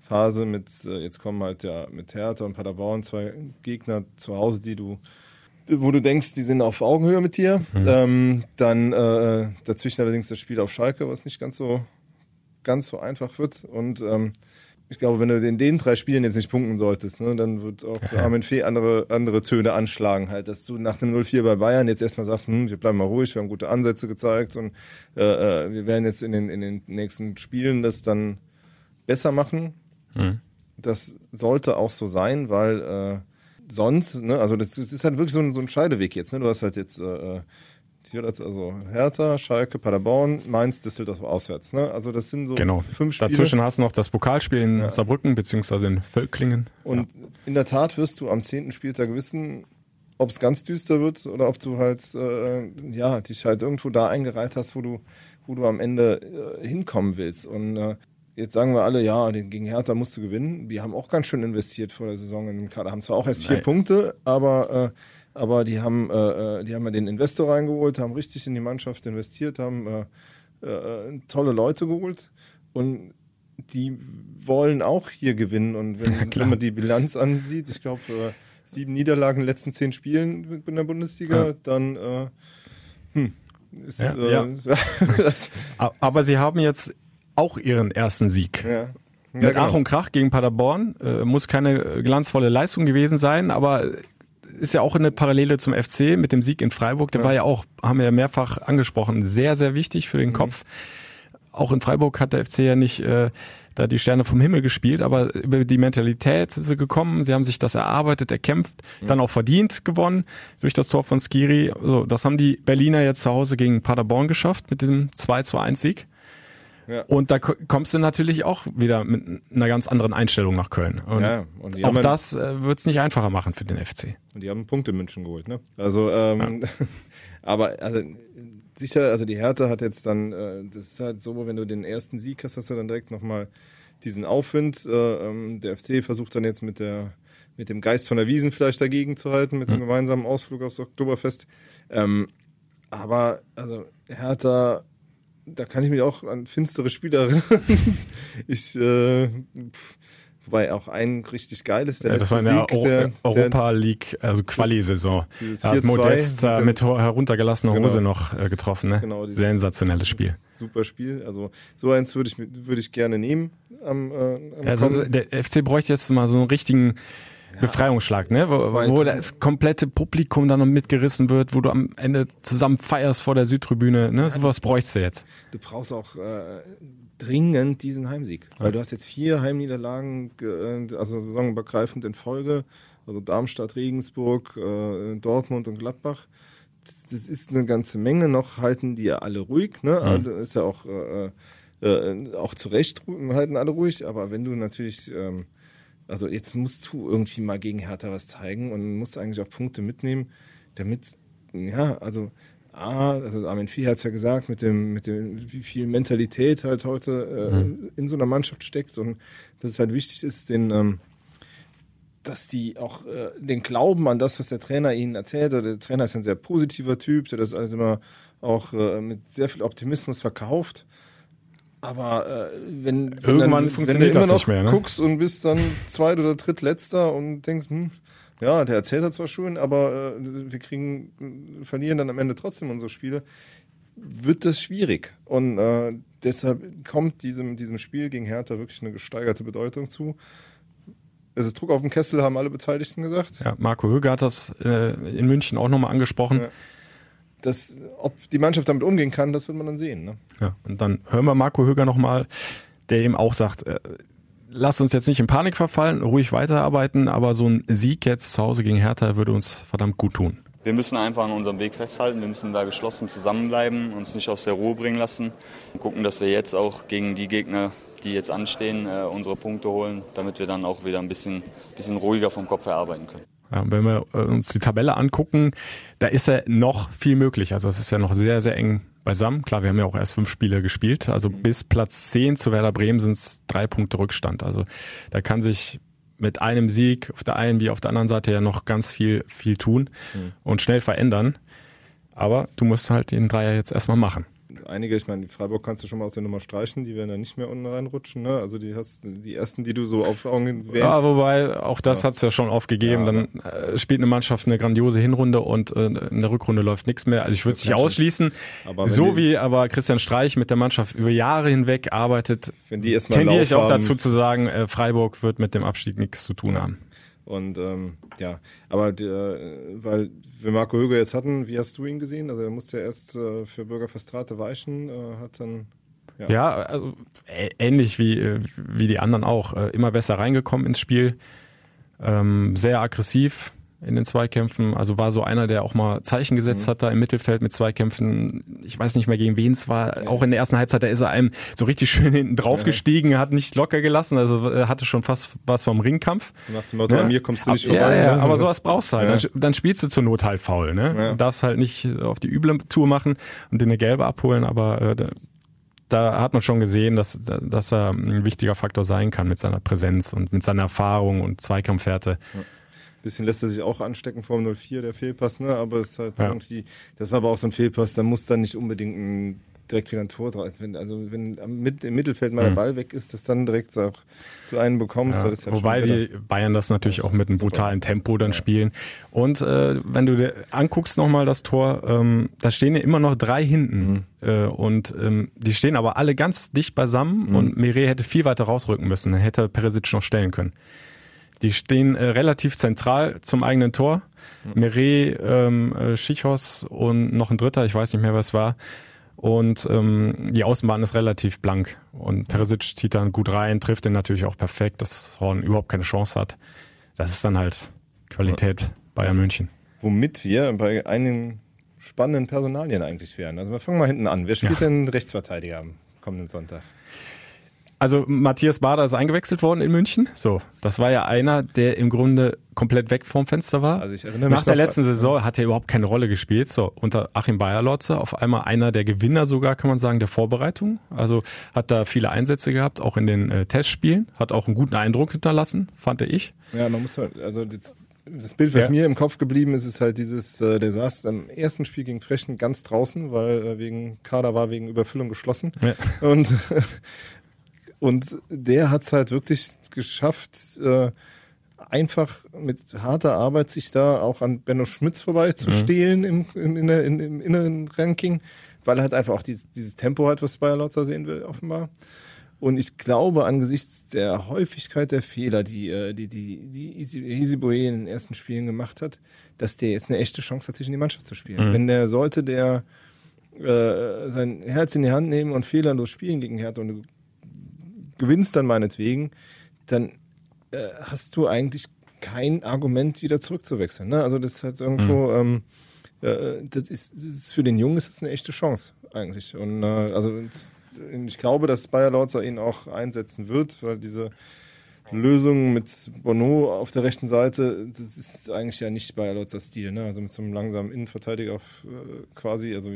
Phase mit, äh, jetzt kommen halt ja mit Hertha und Paderborn zwei Gegner zu Hause, die du wo du denkst, die sind auf Augenhöhe mit dir. Mhm. Ähm, dann äh, dazwischen allerdings das Spiel auf Schalke, was nicht ganz so ganz so einfach wird. Und ähm, ich glaube, wenn du in den drei Spielen jetzt nicht punkten solltest, ne, dann wird auch für Armin Fee andere, andere Töne anschlagen. Halt, dass du nach einem 0-4 bei Bayern jetzt erstmal sagst, hm, wir bleiben mal ruhig, wir haben gute Ansätze gezeigt und äh, äh, wir werden jetzt in den, in den nächsten Spielen das dann besser machen. Das sollte auch so sein, weil äh, sonst, ne, also das, das ist halt wirklich so ein, so ein Scheideweg jetzt. Ne? Du hast halt jetzt äh, äh, also Hertha, Schalke, Paderborn, Mainz, Düsseldorf auswärts. Ne? Also das sind so Genau. fünf Spiele. Dazwischen hast du noch das Pokalspiel in Saarbrücken beziehungsweise in Völklingen. Und in der Tat wirst du am zehnten Spieltag wissen, ob es ganz düster wird oder ob du halt äh, ja dich halt irgendwo da eingereiht hast, wo du wo du am Ende äh, hinkommen willst. Und äh, jetzt sagen wir alle, ja, gegen Hertha musst du gewinnen. Die haben auch ganz schön investiert vor der Saison in den Kader. Haben zwar auch erst vier Nein. Punkte, aber äh, aber die haben äh, äh, die haben ja den Investor reingeholt, haben richtig in die Mannschaft investiert, haben äh, äh, tolle Leute geholt und die wollen auch hier gewinnen. Und wenn, wenn man die Bilanz ansieht, ich glaube, äh, sieben Niederlagen in den letzten zehn Spielen in der Bundesliga, Ja. dann hm, ist Ja, ja. Aber sie haben jetzt auch ihren ersten Sieg. ja. Ja, Mit genau. Ach und Krach gegen Paderborn. Äh, muss keine glanzvolle Leistung gewesen sein, aber ist ja auch eine Parallele zum FC mit dem Sieg in Freiburg. Der war ja auch, haben wir ja mehrfach angesprochen, sehr, sehr wichtig für den Kopf. Auch in Freiburg hat der FC ja nicht äh, da die Sterne vom Himmel gespielt, aber über die Mentalität sind sie gekommen. Sie haben sich das erarbeitet, erkämpft, dann auch verdient gewonnen durch das Tor von Skiri. So, das haben die Berliner jetzt zu Hause gegen Paderborn geschafft mit diesem 2 zu 1 Sieg. Ja. Und da ko- kommst du natürlich auch wieder mit einer ganz anderen Einstellung nach Köln. Und Ja, und auch ja- das äh, wird es nicht einfacher machen für den FC. Und die haben Punkte in München geholt, ne? Also, ähm, aber also sicher, also die Hertha hat jetzt dann, äh, das ist halt so, wenn du den ersten Sieg hast, hast du dann direkt nochmal diesen Aufwind. Äh, ähm, der FC versucht dann jetzt mit der mit dem Geist von der Wiesen vielleicht dagegen zu halten, mit dem gemeinsamen Ausflug aufs Oktoberfest. Ähm, aber also Hertha, da kann ich mich auch an finstere Spiele erinnern. ich, äh, pf, wobei auch ein richtig geiles, der Ja, das war letzte in der, Sieg, der, Europa League, also Quali-Saison. Da hat 4-2 Modest mit mit heruntergelassener Genau. Hose noch äh, getroffen. Ne? Genau, dieses- Sensationelles Spiel. super Spiel. Also so eins würde ich, würde ich gerne nehmen am, äh, am Also der FC bräuchte jetzt mal so einen richtigen Befreiungsschlag, ne? wo, wo das komplette Publikum dann noch mitgerissen wird, wo du am Ende zusammen feierst vor der Südtribüne. Ne? Sowas bräuchst du jetzt. du brauchst auch äh, dringend diesen Heimsieg. Weil du hast jetzt vier Heimniederlagen, ge- äh, also saisonübergreifend in Folge. Also Darmstadt, Regensburg, äh, Dortmund und Gladbach. Das, das ist eine ganze Menge. Noch halten die ja alle ruhig. Ne? Also ist ja auch, äh, äh, auch zu Recht halten alle ruhig. Aber wenn du natürlich, ähm, also jetzt musst du irgendwie mal gegen Hertha was zeigen und musst eigentlich auch Punkte mitnehmen, damit, ja, also A, also Armin Vieh hat es ja gesagt, mit dem, mit dem, wie viel Mentalität halt heute äh, in so einer Mannschaft steckt und dass es halt wichtig ist, den, ähm, dass die auch äh, den Glauben an das, was der Trainer ihnen erzählt, oder der Trainer ist ein sehr positiver Typ, der das alles immer auch äh, mit sehr viel Optimismus verkauft. Aber äh, wenn, wenn Irgendwann dann, funktioniert wenn du immer das noch nicht mehr, ne? guckst und bist dann zweit oder drittletzter und denkst, hm, ja, der erzählt hat zwar schön, aber äh, wir kriegen, verlieren dann am Ende trotzdem unsere Spiele, wird das schwierig. Und äh, deshalb kommt diesem, diesem Spiel gegen Hertha wirklich eine gesteigerte Bedeutung zu. Es ist Druck auf den Kessel, haben alle Beteiligten gesagt. Ja, Marco Höger hat das äh, in München auch nochmal angesprochen. Ja. Das, ob die Mannschaft damit umgehen kann, das wird man dann sehen. Ne? Ja, und dann hören wir Marco Höger nochmal, der eben auch sagt, äh, lass uns jetzt nicht in Panik verfallen, ruhig weiterarbeiten, aber so ein Sieg jetzt zu Hause gegen Hertha würde uns verdammt gut tun. Wir müssen einfach an unserem Weg festhalten. Wir müssen da geschlossen zusammenbleiben, uns nicht aus der Ruhe bringen lassen und gucken, dass wir jetzt auch gegen die Gegner, die jetzt anstehen, äh, unsere Punkte holen, damit wir dann auch wieder ein bisschen, bisschen ruhiger vom Kopf her arbeiten können. Ja, wenn wir äh, uns die Tabelle angucken, da ist ja noch viel möglich. Also es ist ja noch sehr, sehr eng beisammen. Klar, wir haben ja auch erst fünf Spiele gespielt. Also bis Platz 10 zu Werder Bremen sind es drei Punkte Rückstand. Also da kann sich mit einem Sieg auf der einen wie auf der anderen Seite ja noch ganz viel, viel tun mhm. und schnell verändern. Aber du musst halt den Dreier jetzt erstmal machen einige, ich meine, die Freiburg kannst du schon mal aus der Nummer streichen, die werden dann nicht mehr unten reinrutschen. Ne? Also die hast die ersten, die du so auf Augen wählst. Ja, wobei auch das ja. hat es ja schon aufgegeben. Ja, dann äh, spielt eine Mannschaft eine grandiose Hinrunde und äh, in der Rückrunde läuft nichts mehr. Also ich würde es nicht ausschließen. Aber so wie aber Christian Streich mit der Mannschaft über Jahre hinweg arbeitet, wenn die tendiere ich auch dazu zu sagen, äh, Freiburg wird mit dem Abstieg nichts zu tun haben. Und ähm, ja, aber der, weil wir Marco Höger jetzt hatten, wie hast du ihn gesehen? Also er musste ja erst äh, für Bürger Verstrate weichen, äh, hat dann ja. ja, also ähnlich wie, äh, wie die anderen auch. Äh, immer besser reingekommen ins Spiel. Ähm, sehr aggressiv, in den Zweikämpfen. Also war so einer, der auch mal Zeichen gesetzt mhm. hat da im Mittelfeld mit Zweikämpfen. Ich weiß nicht mehr gegen wen es war. Ja. Auch in der ersten Halbzeit, da ist er einem so richtig schön hinten drauf ja. gestiegen, hat nicht locker gelassen. Also äh, hatte schon fast was vom Ringkampf. Nach dem Motto, ja. an mir kommst du nicht vorbei. Ja, ja, ne? aber sowas brauchst du halt. Dann, dann, spielst du zur Not halt faul. Ne? Ja. Du darfst halt nicht auf die üble Tour machen und dir eine gelbe abholen, aber äh, da hat man schon gesehen, dass, dass er ein wichtiger Faktor sein kann mit seiner Präsenz und mit seiner Erfahrung und Zweikampfhärte. Ja bisschen lässt er sich auch anstecken vom 04, der Fehlpass, ne? Aber es ist halt ja. irgendwie, das war aber auch so ein Fehlpass, da muss dann nicht unbedingt ein, direkt wieder ein Tor draus. Wenn, also wenn mit, im Mittelfeld mal der mhm. Ball weg ist, dass dann direkt auch du einen bekommst. Ja, halt wobei die Bayern das natürlich auch mit einem brutalen Tempo dann ja. spielen. Und äh, wenn du dir anguckst nochmal das Tor, ähm, da stehen ja immer noch drei hinten. Mhm. Äh, und ähm, die stehen aber alle ganz dicht beisammen mhm. und Mire hätte viel weiter rausrücken müssen. Dann hätte Peresic noch stellen können. Die stehen äh, relativ zentral zum eigenen Tor. Mhm. Meret, ähm, äh, Schichos und noch ein dritter, ich weiß nicht mehr, was war. Und ähm, die Außenbahn ist relativ blank. Und Peresic zieht dann gut rein, trifft den natürlich auch perfekt, dass Horn überhaupt keine Chance hat. Das ist dann halt Qualität Bayern München. Womit wir bei einigen spannenden Personalien eigentlich wären. Also wir fangen mal hinten an. Wer spielt ja. denn Rechtsverteidiger am kommenden Sonntag? Also Matthias Bader ist eingewechselt worden in München. So, das war ja einer, der im Grunde komplett weg vom Fenster war. Also ich erinnere mich Nach der letzten Saison hat er überhaupt keine Rolle gespielt. So, unter Achim Bayerlotzer auf einmal einer der Gewinner sogar, kann man sagen, der Vorbereitung. Also hat da viele Einsätze gehabt, auch in den äh, Testspielen. Hat auch einen guten Eindruck hinterlassen, fand ich. Ja, man muss halt, also das, das Bild, was ja. mir im Kopf geblieben ist, ist halt dieses, äh, der saß am ersten Spiel gegen Frechen ganz draußen, weil äh, wegen Kader war wegen Überfüllung geschlossen. Ja. Und Und der hat es halt wirklich geschafft, äh, einfach mit harter Arbeit sich da auch an Benno Schmitz vorbeizustehlen mhm. im, im, in der, in, im inneren Ranking, weil er halt einfach auch dieses, dieses Tempo hat, was Bayer Lotzer sehen will, offenbar. Und ich glaube, angesichts der Häufigkeit der Fehler, die äh, die, die, die Isiboe in den ersten Spielen gemacht hat, dass der jetzt eine echte Chance hat, sich in die Mannschaft zu spielen. Mhm. Wenn der sollte der äh, sein Herz in die Hand nehmen und fehlerlos spielen gegen Hertha und gewinnst dann meinetwegen, dann äh, hast du eigentlich kein Argument, wieder zurückzuwechseln. Ne? Also das ist halt irgendwo, mhm. ähm, äh, das, ist, das ist für den Jungen ist das eine echte Chance eigentlich. Und äh, also ich glaube, dass Bayer Lautzer ihn auch einsetzen wird, weil diese Lösung mit Bono auf der rechten Seite, das ist eigentlich ja nicht Bayer Lautzer Stil, ne? Also mit so einem langsamen Innenverteidiger auf, äh, quasi. Also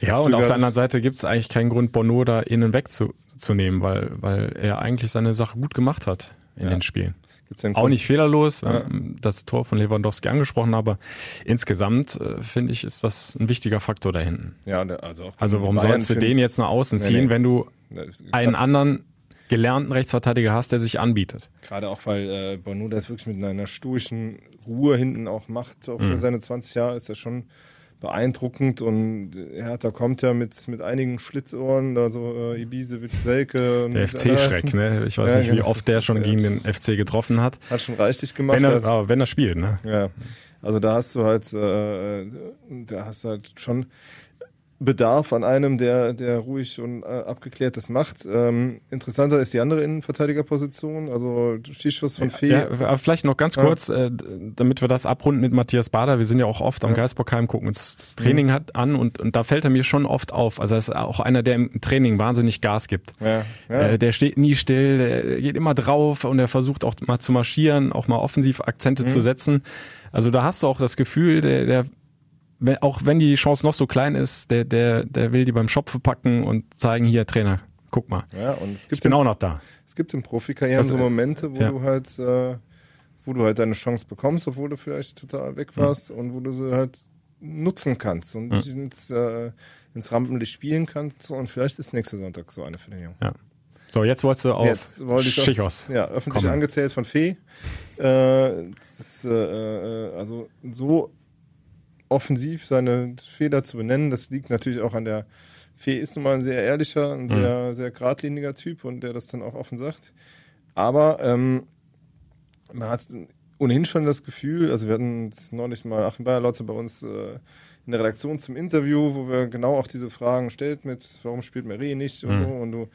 ja, und auf der anderen Seite gibt es eigentlich keinen Grund, Bono da innen wegzunehmen, weil, weil er eigentlich seine Sache gut gemacht hat in ja. den Spielen. Auch nicht fehlerlos, ja. das Tor von Lewandowski angesprochen, aber insgesamt äh, finde ich, ist das ein wichtiger Faktor da hinten. Ja, also, auch also warum sollst du den jetzt nach außen ziehen, nee, nee. wenn du einen anderen gelernten Rechtsverteidiger hast, der sich anbietet. Gerade auch, weil äh, Bono das wirklich mit einer stoischen Ruhe hinten auch macht, auch für mhm. seine 20 Jahre ist das schon beeindruckend und Hertha kommt ja mit, mit einigen Schlitzohren, also äh, Ibisevic, Selke. Der FC-Schreck, ne? Ich weiß ja, nicht, wie genau. oft der schon gegen den FC getroffen hat. Hat schon reichlich gemacht. Wenn er, aber wenn er spielt, ne? Ja. Also da hast du halt, äh, da hast du halt schon Bedarf an einem, der, der ruhig und äh, abgeklärt das macht. Ähm, interessanter ist die andere Innenverteidigerposition, also Schischus von Fee. Ja, aber vielleicht noch ganz kurz, äh, damit wir das abrunden mit Matthias Bader. Wir sind ja auch oft am Ja. Geisbockheim, gucken uns das Training hat an und, und da fällt er mir schon oft auf. Also er ist auch einer, der im Training wahnsinnig Gas gibt. Ja, ja. Äh, der steht nie still, der geht immer drauf und er versucht auch mal zu marschieren, auch mal offensiv Mhm. Akzente zu setzen. Also da hast du auch das Gefühl, der, der auch wenn die Chance noch so klein ist, der, der, der will die beim Schopfe packen und zeigen, hier Trainer, guck mal. ja, und es Ich gibt bin im, auch noch da. es gibt im Profikarrieren Das- so Momente, wo ja. du halt, äh, wo du halt deine Chance bekommst, obwohl du vielleicht total weg warst und wo du sie halt nutzen kannst und dich ins, äh, ins Rampenlicht spielen kannst und vielleicht ist nächster Sonntag so eine für den Jungen. Ja. So, jetzt wolltest du auf Jetzt wollte ich auch- Schichos. Ja, öffentlich kommen. angezählt von Fee. Äh, ist, äh, äh, also so offensiv seine Fehler zu benennen, das liegt natürlich auch an der Fee ist nun mal ein sehr ehrlicher, ein sehr, sehr geradliniger Typ und der das dann auch offen sagt. Aber ähm, man hat ohnehin schon das Gefühl, also wir hatten neulich mal Achim Bayerlotze bei uns äh, in der Redaktion zum Interview, wo wir genau auch diese Fragen stellt mit, warum spielt Meret nicht und so. Und du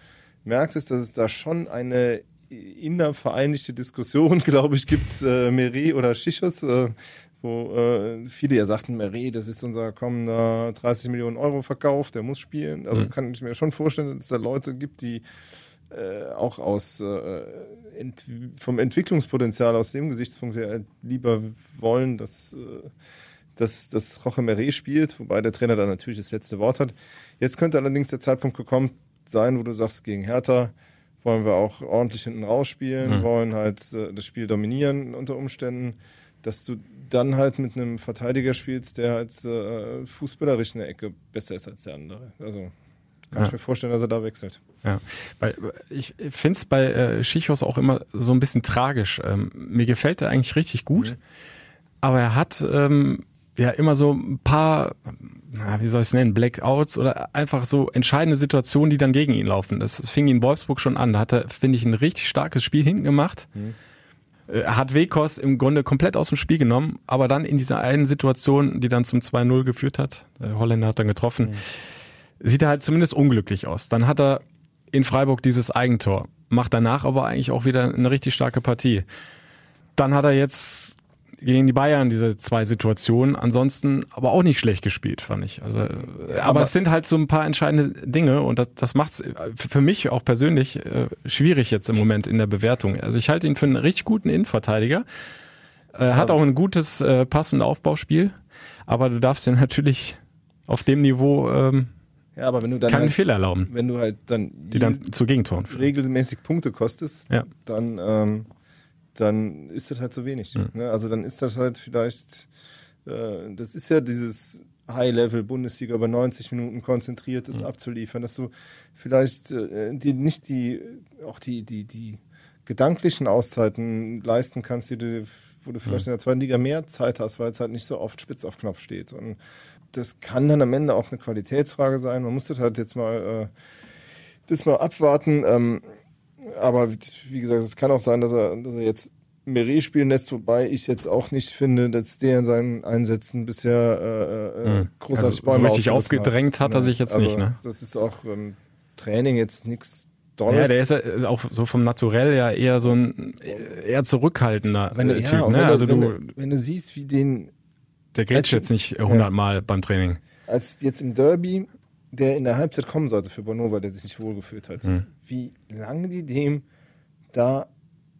merktest, dass es da schon eine innervereinigte Diskussion, glaube ich, gibt, äh, Meret oder Schichos, äh, wo äh, viele ja sagten, Meret, das ist unser kommender 30 Millionen Euro Verkauf, der muss spielen. Also kann ich mir schon vorstellen, dass es da Leute gibt, die äh, auch aus äh, ent vom Entwicklungspotenzial aus dem Gesichtspunkt her lieber wollen, dass, äh, dass, dass Roche Meret spielt, wobei der Trainer dann natürlich das letzte Wort hat. Jetzt könnte allerdings der Zeitpunkt gekommen sein, wo du sagst, gegen Hertha wollen wir auch ordentlich hinten rausspielen, wollen halt äh, das Spiel dominieren unter Umständen, dass du dann halt mit einem Verteidiger spielst, der halt äh, fußballerisch in der Ecke besser ist als der andere. Also kann ich mir vorstellen, dass er da wechselt. Ja, weil ich finde es bei äh, Schichos auch immer so ein bisschen tragisch. Ähm, mir gefällt er eigentlich richtig gut, aber er hat ähm, ja immer so ein paar, na, wie soll ich es nennen, Blackouts oder einfach so entscheidende Situationen, die dann gegen ihn laufen. Das fing in Wolfsburg schon an. Da hat er, finde ich, ein richtig starkes Spiel hinten gemacht. Äh, hat Wekos im Grunde komplett aus dem Spiel genommen, aber dann in dieser einen Situation, die dann zum 2-0 geführt hat, der Holländer hat dann getroffen, sieht er halt zumindest unglücklich aus. Dann hat er in Freiburg dieses Eigentor, macht danach aber eigentlich auch wieder eine richtig starke Partie. Dann hat er jetzt gegen die Bayern diese zwei Situationen, ansonsten aber auch nicht schlecht gespielt, fand ich. Also, äh, aber, es sind halt so ein paar entscheidende Dinge und das, das macht es für mich auch persönlich äh, schwierig jetzt im Moment in der Bewertung. Also ich halte ihn für einen richtig guten Innenverteidiger. Äh, hat auch ein gutes äh, passendes Aufbauspiel, aber du darfst dir natürlich auf dem Niveau ähm, Ja, aber wenn du dann keinen halt, Fehler erlauben, wenn du halt dann, die dann zu Gegentoren führen. regelmäßig Punkte kostest, Ja. dann, ähm, dann ist das halt zu wenig. Ne? Also dann ist das halt vielleicht, äh, das ist ja dieses High-Level-Bundesliga über 90 Minuten konzentriertes abzuliefern, dass du vielleicht äh, die nicht die, auch die, die, die gedanklichen Auszeiten leisten kannst, die du, wo du vielleicht in der zweiten Liga mehr Zeit hast, weil es halt nicht so oft spitz auf Knopf steht. Und das kann dann am Ende auch eine Qualitätsfrage sein. Man muss das halt jetzt mal, äh, das mal abwarten. Ähm, aber wie gesagt, es kann auch sein, dass er, dass er jetzt Meret spielen lässt, wobei ich jetzt auch nicht finde, dass der in seinen Einsätzen bisher äh, äh, Hm. großartig Also so Bäume richtig ausgerissen aufgedrängt hat er sich jetzt nicht, ne? Das ist auch ähm, Training jetzt nichts Dolles. Ja, der ist ja ist auch so vom Naturell ja eher so ein äh, eher zurückhaltender wenn äh, ja, Typ. und Ne? wenn, Also du, wenn, du, wenn du siehst, wie den der grätscht jetzt nicht hundertmal beim Training. als jetzt im Derby, der in der Halbzeit kommen sollte für Bonova, der sich nicht wohlgefühlt hat, Hm. Wie lange die dem da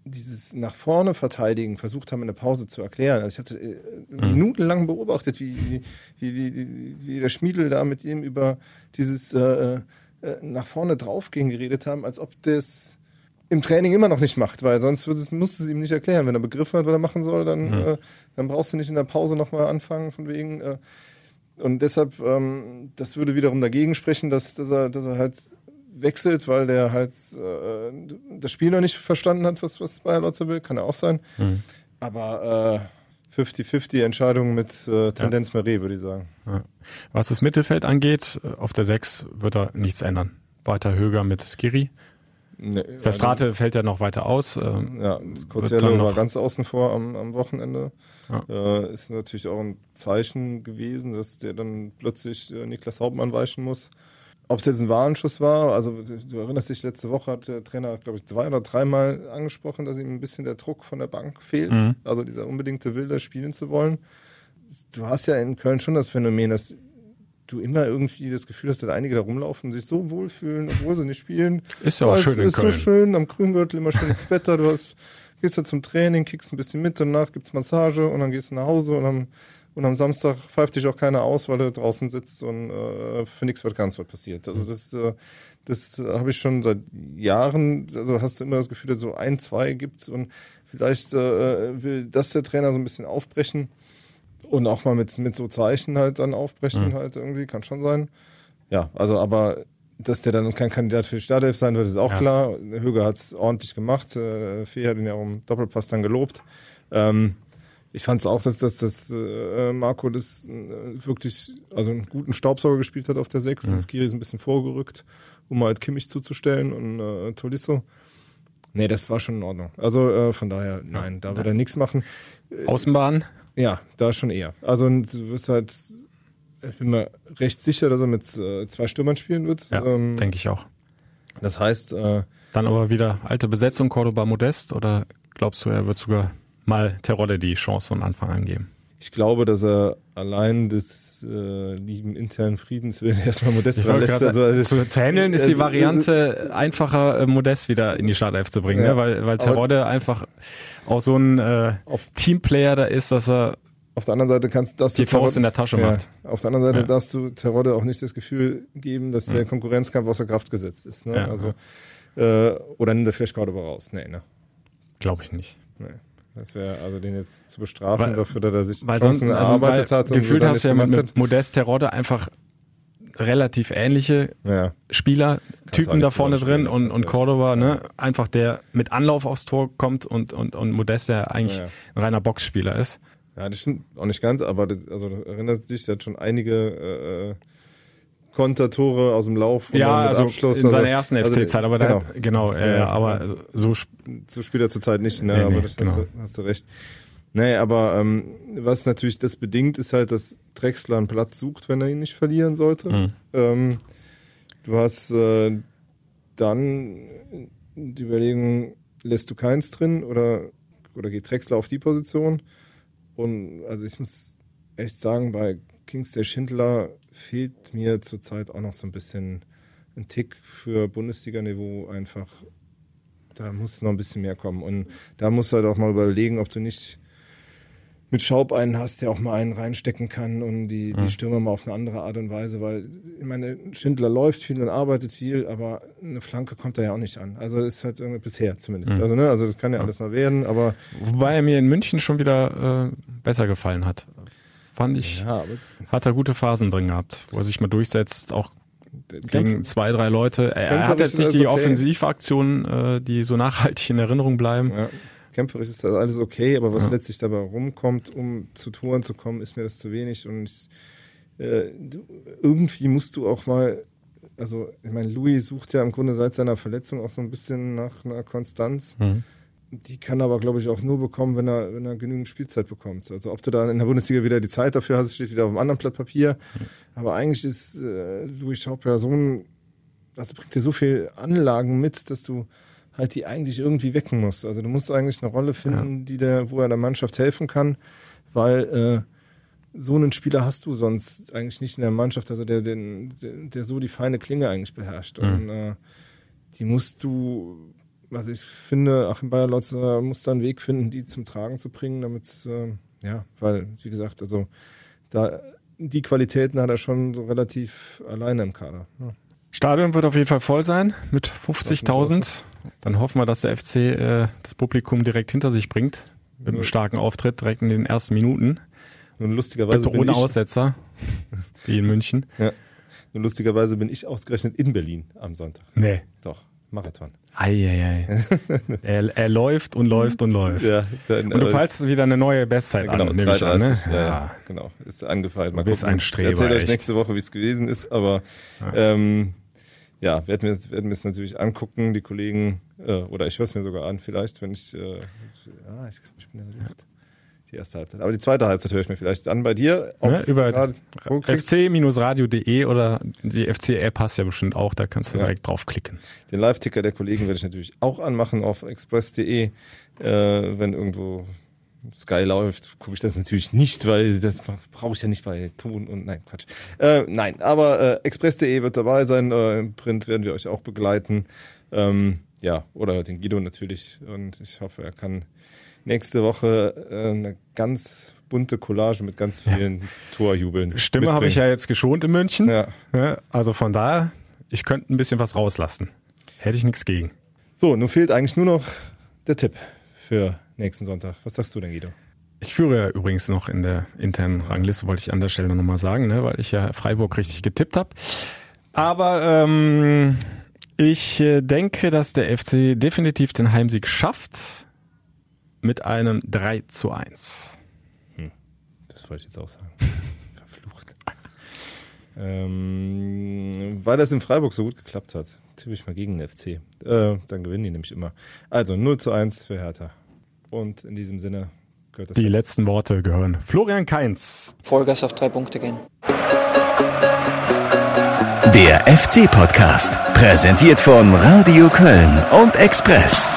dieses nach vorne verteidigen versucht haben in der Pause zu erklären. Also ich hatte äh, Hm. minutenlang beobachtet, wie, wie, wie, wie, wie der Schmiedel da mit ihm über dieses äh, äh, nach vorne draufgehen geredet haben, als ob das im Training immer noch nicht macht, weil sonst es, musst du es ihm nicht erklären. Wenn er begriffen hat, was er machen soll, dann, äh, dann brauchst du nicht in der Pause nochmal anfangen, von wegen. Äh, und deshalb, ähm, das würde wiederum dagegen sprechen, dass, dass, er, dass er halt wechselt, weil der halt äh, das Spiel noch nicht verstanden hat, was, was Bayer Lotzer will. Kann ja auch sein. Aber äh, 50-50 Entscheidung mit äh, Tendenz Meret, würde ich sagen. Ja. Was das Mittelfeld angeht, auf der 6 wird er nichts ändern. Weiter Höger mit Skiri. Nee, Verstrate fällt ja noch weiter aus. ähm, Ja, dann war ganz außen vor am, am Wochenende. Ja. Äh, ist natürlich auch ein Zeichen gewesen, dass der dann plötzlich äh, Niklas Hauptmann weichen muss. Ob es jetzt ein Warnschuss war, also du erinnerst dich, letzte Woche hat der Trainer, glaube ich, zwei oder dreimal angesprochen, dass ihm ein bisschen der Druck von der Bank fehlt. Mhm. Also dieser unbedingte Wille, spielen zu wollen. Du hast ja in Köln schon das Phänomen, dass du immer irgendwie das Gefühl hast, dass einige da rumlaufen und sich so wohlfühlen, obwohl sie nicht spielen. Ist ja auch schön es in ist Köln. so schön, am Grüngürtel immer schönes Wetter, du hast, gehst da zum Training, kickst ein bisschen mit, danach gibt's Massage und dann gehst du nach Hause und am, und am Samstag pfeift dich auch keiner aus, weil du draußen sitzt und äh, für nichts wird ganz was passiert. Also das, äh, das habe ich schon seit Jahren, also hast du immer das Gefühl, dass es so ein, zwei gibt und vielleicht äh, will das der Trainer so ein bisschen aufbrechen und auch mal mit, mit so Zeichen halt dann aufbrechen halt irgendwie, kann schon sein. Ja, also aber dass der dann kein Kandidat für die Startelf sein wird, ist auch Ja. klar. Höger hat es ordentlich gemacht. Äh, Fee hat ihn ja auch im Doppelpass dann gelobt. Ähm, ich fand es auch, dass, dass, dass äh, Marco das äh, wirklich, also einen guten Staubsauger gespielt hat auf der 6 und Skiri ist ein bisschen vorgerückt, um halt Kimmich zuzustellen und äh, Tolisso. Nee, das war schon in Ordnung. Also äh, von daher, nein, da wird er nichts machen. Außenbahn. Ja, da schon eher. Also du wirst halt, ich bin mir recht sicher, dass er mit äh, zwei Stürmern spielen wird. Ja, ähm, denke ich auch. das heißt, äh, Dann aber wieder alte Besetzung, Cordoba Modest oder glaubst du, er wird sogar mal Terodde die Chance von Anfang an geben? ich glaube, dass er allein des äh, lieben internen Friedens will erstmal Modest dran lässt. Also, sagen, zu, zu handeln ist die also, Variante einfacher, äh, Modest wieder in die Startelf zu bringen, Ja. ne? weil, weil Terodde einfach auch so ein äh, Teamplayer da ist, dass er Auf der anderen Seite kannst, darfst Die du Terodde- Faust in der Tasche macht. Auf der anderen Seite Ja. darfst du Terodde auch nicht das Gefühl geben, dass der Konkurrenzkampf außer Kraft gesetzt ist. Ne? Ja. Also, äh, oder nimmt er vielleicht Cordoba raus? Nee, ne? glaube ich nicht. Nee. Das wäre, also den jetzt zu bestrafen Weil- dafür, dass er sich Weil sonst Chancen also, erarbeitet hat und gefühlt hast du ja mit, mit Modest Terodde einfach relativ ähnliche. Ja. Spieler, Typen da vorne drin und, und Cordoba, ne, einfach der mit Anlauf aufs Tor kommt und, und, und Modest, der eigentlich Ja, ein reiner Boxspieler ist. Ja, das stimmt auch nicht ganz, aber das, also du erinnerst dich, der hat schon einige äh, Kontertore aus dem Lauf und Ja, mit also Abschluss. in seiner also- ersten also, FC-Zeit, aber genau. da, genau, äh, aber so sp- so spielt er zurzeit nicht, ne? Nee, aber nee, das genau. hast, du, hast du recht. Nee, aber ähm, was natürlich das bedingt, ist halt, dass Drexler einen Platz sucht, wenn er ihn nicht verlieren sollte. Mhm. Ähm, du hast äh, dann die Überlegung, lässt du keins drin oder, oder geht Drexler auf die Position? Und also ich muss echt sagen, bei Kingsley Schindler fehlt mir zurzeit auch noch so ein bisschen ein Tick für Bundesliga-Niveau einfach. Da muss noch ein bisschen mehr kommen. Und da musst du halt auch mal überlegen, ob du nicht mit Schaub einen hast, der auch mal einen reinstecken kann und die, die Stürmer mal auf eine andere Art und Weise, weil ich meine, Schindler läuft viel und arbeitet viel, aber eine Flanke kommt da ja auch nicht an. Also ist halt irgendwie bisher zumindest. Also, ne, also das kann ja alles noch werden, aber wobei er mir in München schon wieder äh, besser gefallen hat. Fand ich, ja, hat er gute Phasen drin gehabt, wo er sich mal durchsetzt, auch gegen zwei, drei Leute. Er, er hat jetzt nicht die okay. Offensivaktionen, äh, die so nachhaltig in Erinnerung bleiben. ja, kämpferisch ist das alles okay, aber was Ja. letztlich dabei rumkommt, um zu Toren zu kommen, ist mir das zu wenig und ich, äh, irgendwie musst du auch mal also ich meine, Louis sucht ja im Grunde seit seiner Verletzung auch so ein bisschen nach einer Konstanz. Mhm. Die kann er aber, glaube ich, auch nur bekommen, wenn er, wenn er genügend Spielzeit bekommt. Also ob du da in der Bundesliga wieder die Zeit dafür hast, steht wieder auf einem anderen Blatt Papier. Aber eigentlich ist äh, Louis Schaub ja so ein, also bringt dir so viel Anlagen mit, dass du halt die eigentlich irgendwie wecken musst. Also du musst eigentlich eine Rolle finden, die der, wo er der Mannschaft helfen kann, weil äh, so einen Spieler hast du sonst eigentlich nicht in der Mannschaft, also der, den, der, der so die feine Klinge eigentlich beherrscht. Und äh, die musst du, was ich finde, Achim Bayer-Lotzer muss da einen Weg finden, die zum Tragen zu bringen, damit äh, ja, weil, wie gesagt, also da die Qualitäten hat er schon so relativ alleine im Kader. Ja. Stadion wird auf jeden Fall voll sein mit Lass mich 50.000. Dann hoffen wir, dass der FC äh, das Publikum direkt hinter sich bringt. Mit einem starken Auftritt direkt in den ersten Minuten. Nun lustigerweise ohne Aussetzer, wie in München. ja, nun lustigerweise bin ich ausgerechnet in Berlin am Sonntag. Nee. Doch, Marathon. Eieiei. er, er läuft und läuft und läuft. dann, Und du äh, peilst wieder eine neue Bestzeit Genau, an, nehme ich an, ne? 3,30, ja, ja, genau. Ist angefeiert. Mal Du bist gucken. ein Streber, Ich erzähle euch nächste Woche, wie es gewesen ist, aber ähm, ja, werden wir, werden wir es natürlich angucken, die Kollegen, äh, oder ich höre es mir sogar an, vielleicht, wenn ich, äh, ah, ich, ich bin in der Luft. Die erste Halbzeit. Aber die zweite Halbzeit höre ich mir vielleicht an bei dir. Ne, über fc-radio.de oder die FC-App hast ja bestimmt auch, da kannst du ja. direkt draufklicken. Den Live-Ticker der Kollegen werde ich natürlich auch anmachen auf express.de, äh, wenn irgendwo Sky läuft, gucke ich das natürlich nicht, weil das brauche ich ja nicht bei Ton und nein, Quatsch. Äh, nein, aber äh, express.de wird dabei sein, äh, im Print werden wir euch auch begleiten. Ähm, ja, oder den Guido natürlich. Und ich hoffe, er kann nächste Woche äh, eine ganz bunte Collage mit ganz vielen ja. Torjubeln. Stimme habe ich ja jetzt geschont in München. Ja. Also von daher, ich könnte ein bisschen was rauslassen. Hätte ich nichts gegen. So, nun fehlt eigentlich nur noch der Tipp für nächsten Sonntag. Was sagst du denn, Guido? Ich führe ja übrigens noch in der internen Rangliste, wollte ich an der Stelle nochmal sagen, ne, weil ich ja Freiburg richtig getippt habe. Aber ähm, ich äh, denke, dass der FC definitiv den Heimsieg schafft mit einem 3 zu 1. Hm, das wollte ich jetzt auch sagen. Verflucht. ähm, weil das in Freiburg so gut geklappt hat, tippe ich mal gegen den FC. Äh, dann gewinnen die nämlich immer. Also 0 zu 1 für Hertha. Und in diesem Sinne gehört das. Die jetzt. letzten Worte gehören Florian Kainz. Vollgas auf drei Punkte gehen. Der FC-Podcast, präsentiert von Radio Köln und Express.